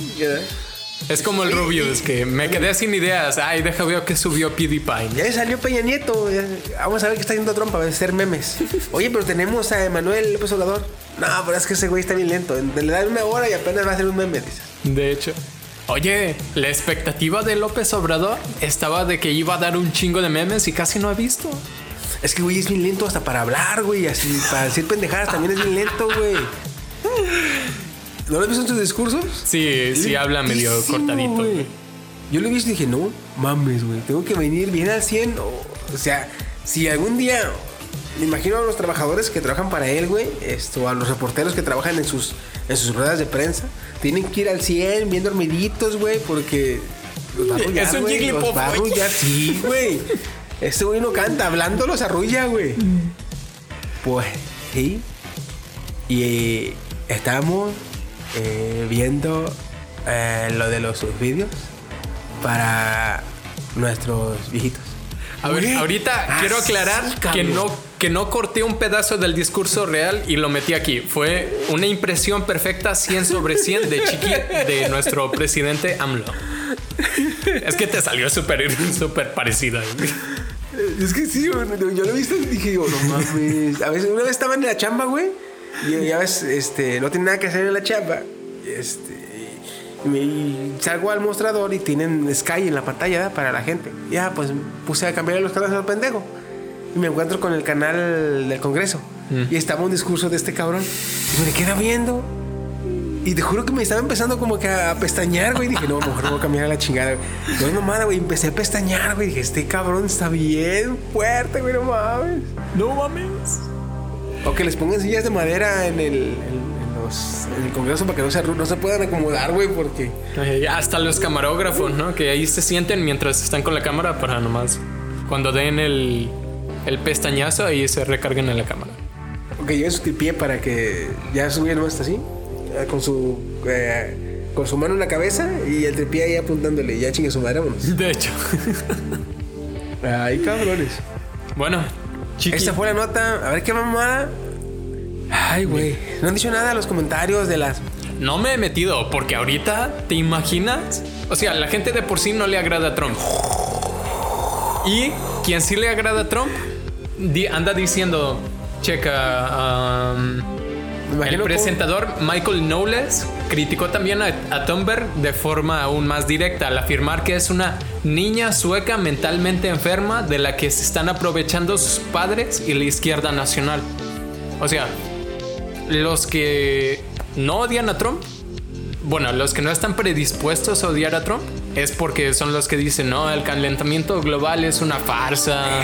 S3: Es como el Rubius, que me quedé sin ideas. Ay, deja ver que subió PewDiePie.
S2: Ya salió Peña Nieto. ya- Vamos a ver qué está haciendo Trump para hacer memes. Oye, pero tenemos a Emanuel López Obrador. No, pero es que ese güey está bien lento. Le dan una hora y apenas va a hacer un meme, dices.
S3: De hecho. Oye, la expectativa de López Obrador estaba de que iba a dar un chingo de memes y casi no he visto.
S2: Es que, güey, es bien lento hasta para hablar, güey. Así, para decir pendejadas también es bien lento, güey. ¿No lo has visto en sus discursos?
S3: Sí, sí habla medio cortadito.
S2: güey. Yo lo he visto y dije, no, mames, güey. Tengo que venir bien al 100. O, o sea, si algún día... Me imagino a los trabajadores que trabajan para él, güey. Esto, a los reporteros que trabajan en sus, en sus ruedas de prensa. Tienen que ir al 100, bien dormiditos, güey, porque... Los va a arrullar,
S3: Es un Jigglypuff,
S2: Los va a arrullar, sí, güey. Este güey no canta, hablando los arrulla, güey. Pues, sí. Y eh, estamos eh, viendo eh, lo de los subsidios para nuestros viejitos.
S3: A ver, ahorita
S2: Ah,
S3: quiero aclarar
S2: sí,
S3: que no, que no corté un pedazo del discurso real y lo metí aquí. Fue una impresión perfecta 100 sobre 100 de Chiqui de nuestro presidente AMLO. Es que te salió súper súper parecida.
S2: Es que sí, güey, yo lo he visto y dije, digo, no mames. A veces, una vez estaba en la chamba, güey. Y ya ves, este, no tiene nada que hacer en la chamba. y Este, y, y salgo al mostrador y tienen Sky en la pantalla ¿verdad? para la gente. Ya, pues puse a cambiar los canales al pendejo. Y me encuentro con el canal del Congreso. Y estaba un discurso de este cabrón. Y me queda viendo. Y te juro que me estaba empezando como que a pestañear, güey. Dije, no, mejor voy a cambiar a la chingada. No es mamada, güey. Empecé a pestañear, güey. Dije, este cabrón está bien fuerte, güey. No mames.
S3: No mames.
S2: O que les pongan sillas de madera en el, en, en los, en el Congreso para que no se, no se puedan acomodar, güey, porque...
S3: Eh, Hasta los camarógrafos, ¿no? Que ahí se sienten mientras están con la cámara para nomás. Cuando den el, el pestañazo, ahí se recarguen en la cámara.
S2: O que lleven su tripié para que ya subieran más así. eh, Con su... eh, con su mano en la cabeza y el tripié ahí apuntándole. Ya chingue su madre, vámonos.
S3: De hecho.
S2: Ay, cabrones.
S3: bueno, Chiqui.
S2: Esta fue la nota. A ver qué mamada. Ay, güey. No han dicho nada en los comentarios de las.
S3: No me he metido porque ahorita, ¿te imaginas? O sea, la gente de por sí no le agrada a Trump. Y quien sí le agrada a Trump, anda diciendo, checa, um, el presentador Michael Knowles criticó también a, a Thunberg de forma aún más directa al afirmar que es una niña sueca mentalmente enferma de la que se están aprovechando sus padres y la izquierda nacional. O sea, los que no odian a Trump, bueno, los que no están predispuestos a odiar a Trump, es porque son los que dicen, no, el calentamiento global es una farsa,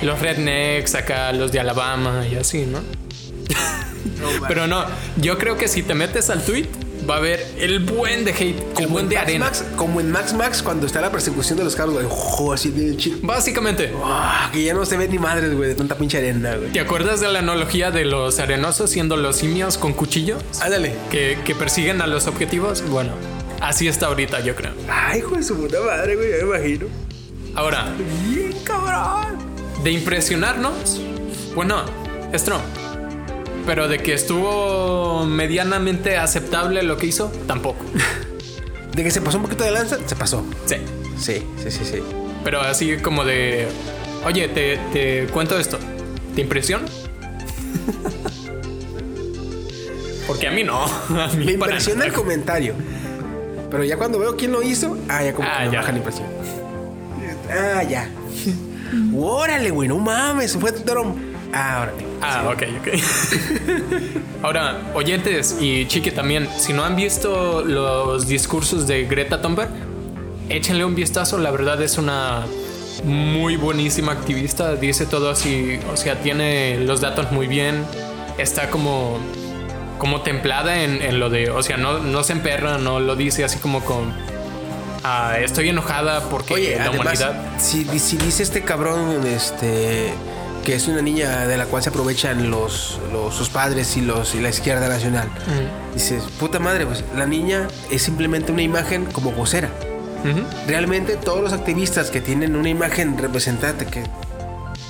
S3: los rednecks acá, los de Alabama y así, ¿no? Pero no, yo creo que si te metes al tweet, va a haber el buen de hate, el
S2: Como
S3: buen
S2: en,
S3: de
S2: Max
S3: arena.
S2: Max, como en Max Max cuando está la persecución de los carros, güey. ojo, así de chido.
S3: Básicamente,
S2: que ya no se ve ni madres, güey, de tanta pinche arena, güey.
S3: ¿te acuerdas de la analogía de los arenosos siendo los simios con cuchillos?
S2: Ándale.
S3: Que, que persiguen a los objetivos. Bueno, así está ahorita, yo creo.
S2: Ay, hijo de su puta madre, güey, ya me imagino.
S3: Ahora,
S2: Bien cabrón.
S3: de impresionarnos, pues no, es Trump. Pero de que estuvo medianamente aceptable lo que hizo, tampoco.
S2: De que se pasó un poquito de lanza, se pasó.
S3: Sí.
S2: Sí, sí, sí, sí.
S3: Pero así como de, oye, te, te cuento esto. ¿Te impresiona? Porque a mí no. A mí
S2: Me impresiona el comentario. Pero ya cuando veo quién lo hizo, ah, ya como
S3: Ah,
S2: que me
S3: ya.
S2: baja la impresión. Ah, ya. Órale, güey, no mames, fue Trump. Ah, órale.
S3: Ah, ok, ok. Ahora, oyentes y Chiqui también, si no han visto los discursos de Greta Thunberg, échenle un vistazo. La verdad es una muy buenísima activista. Dice todo así, o sea, tiene los datos muy bien. Está como, como templada en, en lo de, o sea, no, no se emperra, no lo dice así como con. ah, estoy enojada porque
S2: Oye,
S3: la
S2: además,
S3: humanidad.
S2: si, si dice este cabrón, este, que es una niña de la cual se aprovechan los, los sus padres y los y la izquierda nacional, dices, puta madre, pues la niña es simplemente una imagen como vocera.
S3: Ujú.
S2: Realmente todos los activistas que tienen una imagen representante que,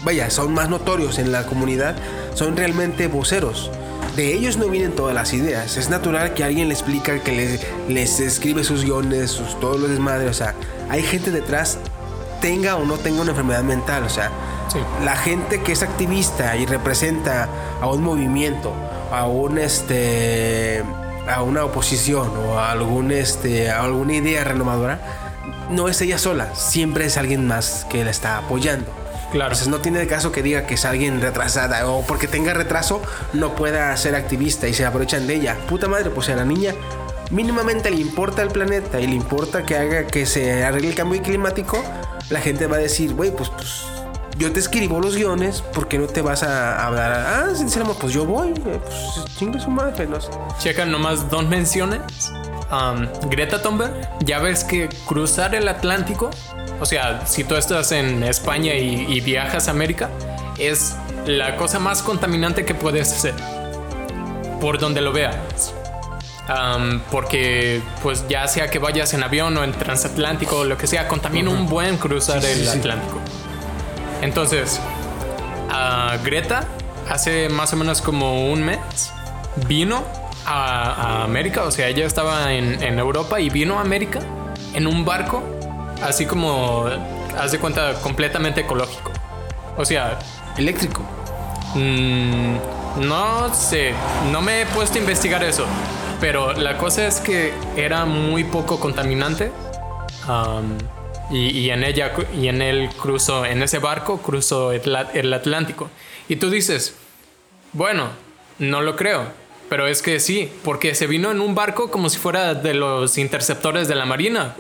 S2: vaya, son más notorios en la comunidad, son realmente voceros. De ellos no vienen todas las ideas. Es natural que alguien le explica, que les, les escribe sus guiones, sus, todos los desmadres. O sea, hay gente detrás, tenga o no tenga una enfermedad mental. O sea,
S3: Sí.
S2: la gente que es activista y representa a un movimiento, a un este a una oposición o a algún este a alguna idea renovadora, no es ella sola, siempre es alguien más que la está apoyando.
S3: Claro.
S2: Entonces no tiene caso que diga que es alguien retrasada o porque tenga retraso no pueda ser activista y se aprovechan de ella. Puta madre, pues a la niña mínimamente le importa el planeta y le importa que haga que se arregle el cambio climático, la gente va a decir, güey, pues, pues yo te escribo los guiones, ¿por qué no te vas a hablar? Ah, sinceramente, pues yo voy, pues chingue su madre, no sé.
S3: Checa nomás dos menciones. Um, Greta Thunberg, ya ves que cruzar el Atlántico, o sea, si tú estás en España y, y viajas a América, es la cosa más contaminante que puedes hacer. Por donde lo veas. Um, porque, pues, ya sea que vayas en avión o en transatlántico o lo que sea, contamina un buen cruzar el Atlántico. Entonces, Greta hace más o menos como un mes vino a, a América, o sea, ella estaba en, en Europa y vino a América en un barco, así como, haz de cuenta, completamente ecológico. O sea,
S2: Eléctrico.
S3: Mm, no sé, no me he puesto a investigar eso, pero la cosa es que era muy poco contaminante. um, y, en ella y en él cruzó, en ese barco cruzó el, At- el Atlántico. Y tú dices, bueno, no lo creo, pero es que sí, porque se vino en un barco como si fuera de los interceptores de la Marina.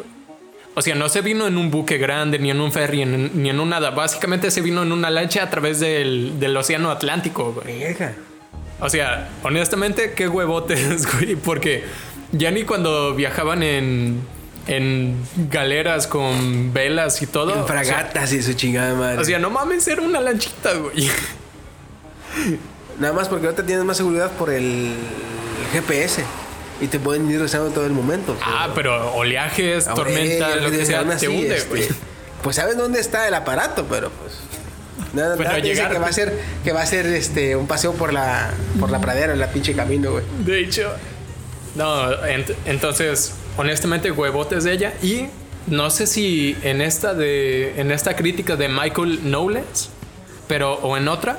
S3: O sea, no se vino en un buque grande, ni en un ferry, ni en un nada. Básicamente se vino en una lancha a través del, del océano Atlántico, güey. O sea, honestamente, qué huevotes, güey. Porque ya ni cuando viajaban en, en galeras con velas y todo.
S2: En
S3: o sea,
S2: fragatas y su chingada madre.
S3: O sea, no mames, era una lanchita, güey.
S2: Nada más porque ahorita tienes más seguridad por el GPS y te pueden ir rezando todo el momento.
S3: Ah, pero oleajes,
S2: Ah,
S3: tormenta,
S2: güey,
S3: lo que sea, te
S2: así,
S3: hunde,
S2: este,
S3: güey.
S2: Pues sabes dónde está el aparato, pero pues. Nada,
S3: Pero
S2: nada dice que va a ser, que va a ser este un paseo por la por la pradera, en la pinche camino, güey.
S3: De hecho. No, ent- entonces, honestamente, huevotes de ella. Y no sé si en esta de. En esta crítica de Michael Knowles. pero o en otra,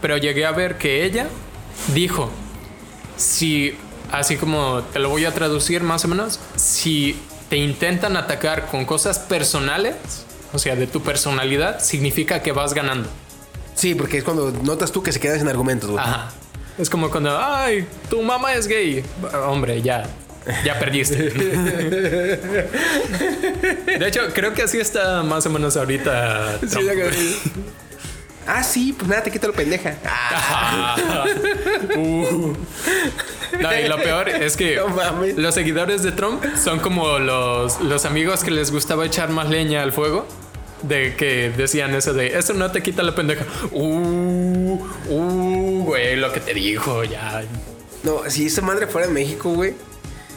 S3: pero llegué a ver que ella dijo, si, así como te lo voy a traducir más o menos, si te intentan atacar con cosas personales, o sea, de tu personalidad, significa que vas ganando.
S2: Sí, porque es cuando notas tú que se quedan sin argumentos, güey.
S3: Ajá. Es como cuando, ay, tu mamá es gay. Hombre, ya. Ya perdiste. De hecho, creo que así está más o menos ahorita.
S2: Sí,
S3: Trump.
S2: ya que- Ah, sí, pues nada, te quito lo pendeja. Ah.
S3: Uh. No, y lo peor es que
S2: No
S3: los seguidores de Trump son como los, los amigos que les gustaba echar más leña al fuego. De que decían eso de eso no te quita la pendeja. Uh, uh, güey, lo que te dijo, ya.
S2: No, si esa madre fuera de México, güey.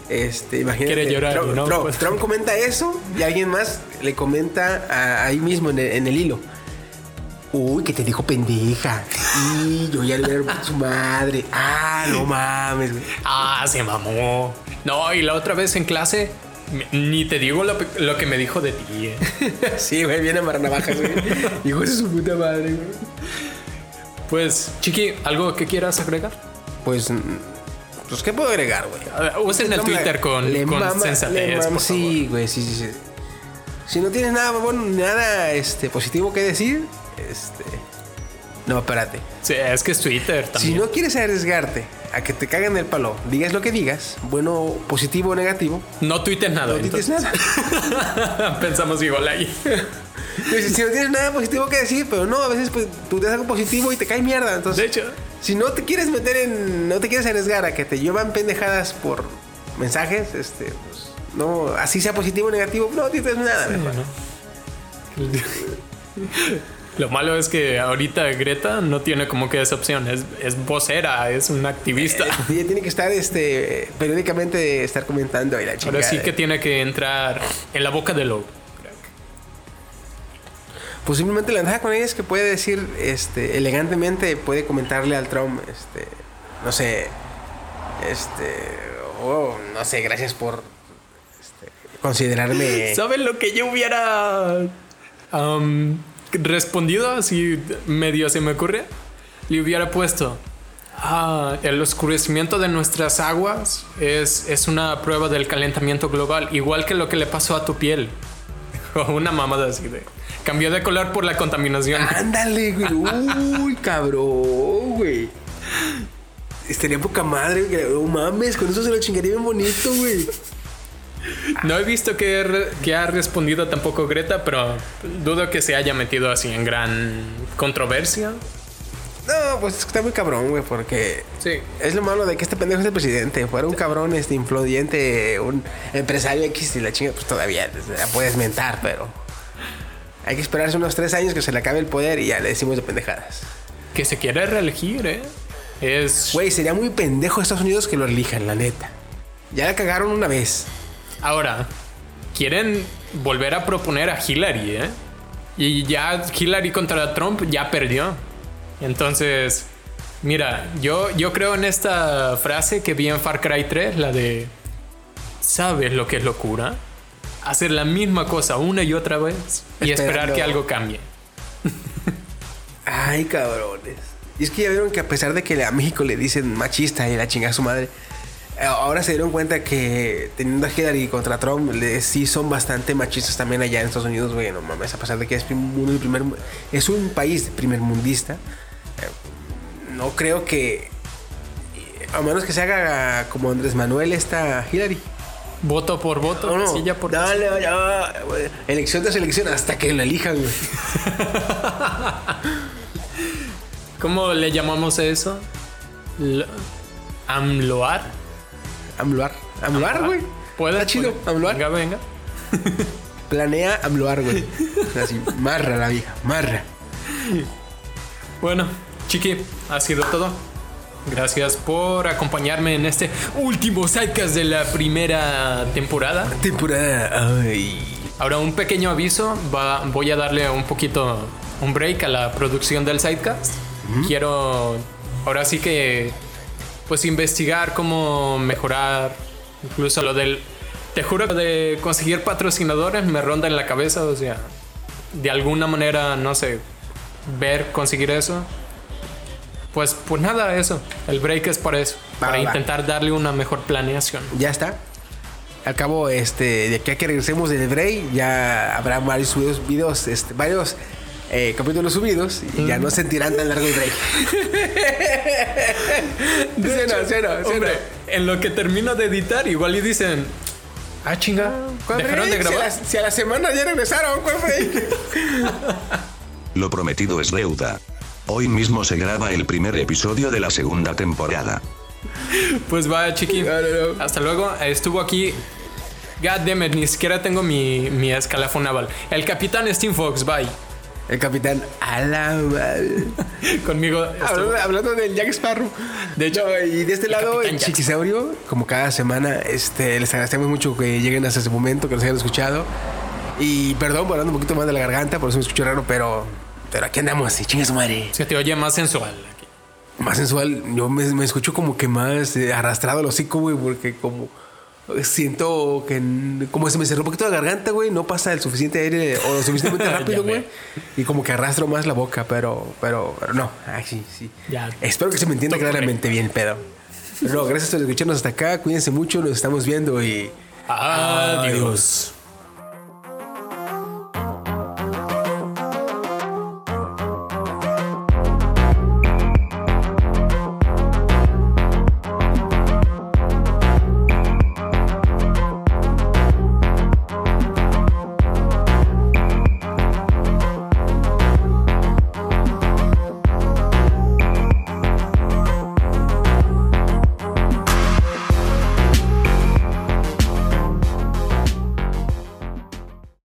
S2: Este, imagínate.
S3: Quiere llorar,
S2: Trump,
S3: ¿no?
S2: Trump-
S3: Pues-
S2: Trump comenta eso y alguien más le comenta a- ahí mismo en el, en el hilo. Uy, que te dijo pendeja. Y yo ya le hubiera puesto su madre. Ah, no mames, güey.
S3: Ah, se mamó. No, y la otra vez en clase, ni te digo lo, lo que me dijo de ti. eh.
S2: Sí, güey, viene a navajas, güey. Hijo de su puta madre, güey.
S3: Pues, Chiqui, ¿algo que quieras agregar?
S2: Pues, pues, ¿qué puedo agregar, güey?
S3: Usen el Twitter con,
S2: le
S3: con
S2: mama- le
S3: sensatez,
S2: mama-
S3: por
S2: sí, güey, sí, sí, sí. Si no tienes nada, bueno, nada este, positivo que decir, este. No, espérate.
S3: Sí, es que es Twitter
S2: Si
S3: también.
S2: no quieres arriesgarte a que te caguen el palo, digas lo que digas, bueno, positivo o negativo,
S3: No tuites nada.
S2: no
S3: entonces.
S2: nada.
S3: Pensamos igual ahí.
S2: Pues, si no tienes nada positivo que decir, pero no, a veces pues, tú te das algo positivo y te cae mierda. Entonces,
S3: De hecho,
S2: si no te quieres meter en. No te quieres arriesgar a que te llevan pendejadas por mensajes, este, pues, no, así sea positivo o negativo, no dices nada, mejor.
S3: lo malo es que ahorita Greta no tiene como que esa opción. Es, es vocera, es una activista.
S2: Ella tiene que estar este, periódicamente estar comentando y la chingada.
S3: Ahora sí que tiene que entrar en la boca del lobo.
S2: Simplemente la ventaja con ella es que puede decir este, elegantemente, puede comentarle al Trump, este, no sé, este, oh, no sé, gracias por este, considerarme.
S3: ¿Saben lo que yo hubiera am, respondido? Así medio se me ocurre. Le hubiera puesto. "Ah, el oscurecimiento de nuestras aguas es, es una prueba del calentamiento global, igual que lo que le pasó a tu piel. O una mamada así de. Cambió de color por la contaminación.
S2: Ándale, güey. Uy, cabrón, güey. Estaría poca madre, güey. No mames, con eso se lo chingaría bien bonito, güey.
S3: No he visto que, que ha respondido tampoco Greta, pero dudo que se haya metido así en gran controversia.
S2: No, pues está muy cabrón, güey, porque
S3: Sí.
S2: es lo malo de que este pendejo es el presidente. Fuera un cabrón, este influyente, un empresario X y la chinga, pues todavía la puedes mentar, pero hay que esperarse unos tres años que se le acabe el poder y ya le decimos de pendejadas.
S3: Que se quiere reelegir, ¿eh? Es...
S2: Güey, sería muy pendejo Estados Unidos que lo elijan, la neta. Ya la cagaron una vez.
S3: Ahora, quieren volver a proponer a Hillary, ¿eh? Y ya Hillary contra Trump ya perdió. Entonces, mira, yo, yo creo en esta frase que vi en Far Cry 3, la de... ¿Sabes lo que es locura? Hacer la misma cosa una y otra vez y esperar que algo cambie.
S2: Ay, cabrones. Y es que ya vieron que a pesar de que a México le dicen machista y la chinga a su madre, ahora se dieron cuenta que teniendo a Hillary contra Trump, le- sí son bastante machistas también allá en Estados Unidos, güey. No mames, a pesar de que es del primer, es un país primermundista, eh, no creo que, a menos que se haga como Andrés Manuel esta Hillary.
S3: Voto por voto,
S2: No, no,
S3: casilla por
S2: dale, ya, güey. elección tras elección hasta que la elijan, güey.
S3: ¿Cómo le llamamos a eso? Lo- ¿Amloar?
S2: Amluar. Amluar, güey.
S3: ¿Puede?
S2: Está chido, amluar.
S3: Venga, venga.
S2: Planea amluar, güey. Así, marra la vieja, marra.
S3: Bueno, Chiqui, ha sido todo. Gracias por acompañarme en este último sidecast de la primera temporada.
S2: Temporada. Ay.
S3: Ahora un pequeño aviso, va- voy a darle un poquito un break a la producción del sidecast. Quiero ahora sí que pues investigar cómo mejorar incluso lo del te juro que de conseguir patrocinadores me ronda en la cabeza, o sea, de alguna manera no sé ver, conseguir eso. Pues, pues nada, eso. El break es para eso.
S2: Va,
S3: para
S2: va,
S3: intentar darle una mejor planeación.
S2: Ya está. Al cabo, este, de aquí a que regresemos del break, ya habrá varios subidos, videos, este, varios eh, capítulos subidos y ya no sentirán tan largo el break. ¿Sí o no? ¿Sí no? ¿Sí o no?
S3: Hombre, en lo que termino de editar, igual y dicen, ah, chinga,
S2: ¿Cuál
S3: dejaron de
S2: break? Si a,
S3: grabar.
S2: la, si a la semana ya regresaron, ¿cuál break?
S1: Lo prometido es deuda. Hoy mismo se graba el primer episodio de la segunda temporada.
S3: Pues va, chiqui. Hasta luego. Estuvo aquí. God damn it, ni siquiera tengo mi, mi escalafón naval. El capitán Steve Fox, bye.
S2: El capitán a la madre.
S3: Conmigo.
S2: Hablando, hablando del Jack Sparrow.
S3: De hecho,
S2: No, y de este
S3: el
S2: lado, el Chiquisaurio, como cada semana, este, les agradecemos mucho que lleguen hasta ese momento, que nos hayan escuchado. Y perdón por hablar un poquito más de la garganta, por eso me escucho raro, pero, pero aquí andamos, y chinga su madre.
S3: Se te oye más sensual. aquí.
S2: Más sensual, yo me, me escucho como que más eh, arrastrado el hocico, güey, porque como siento que como se me cerró un poquito la garganta, güey, no pasa el suficiente aire o lo suficientemente rápido, güey. Y como que arrastro más la boca, pero, pero, pero no. Ay, sí, sí.
S3: Ya.
S2: Espero que se me entienda claramente bien, pedo. Pero no, gracias por escucharnos hasta acá. Cuídense mucho, nos estamos viendo y
S3: Adiós.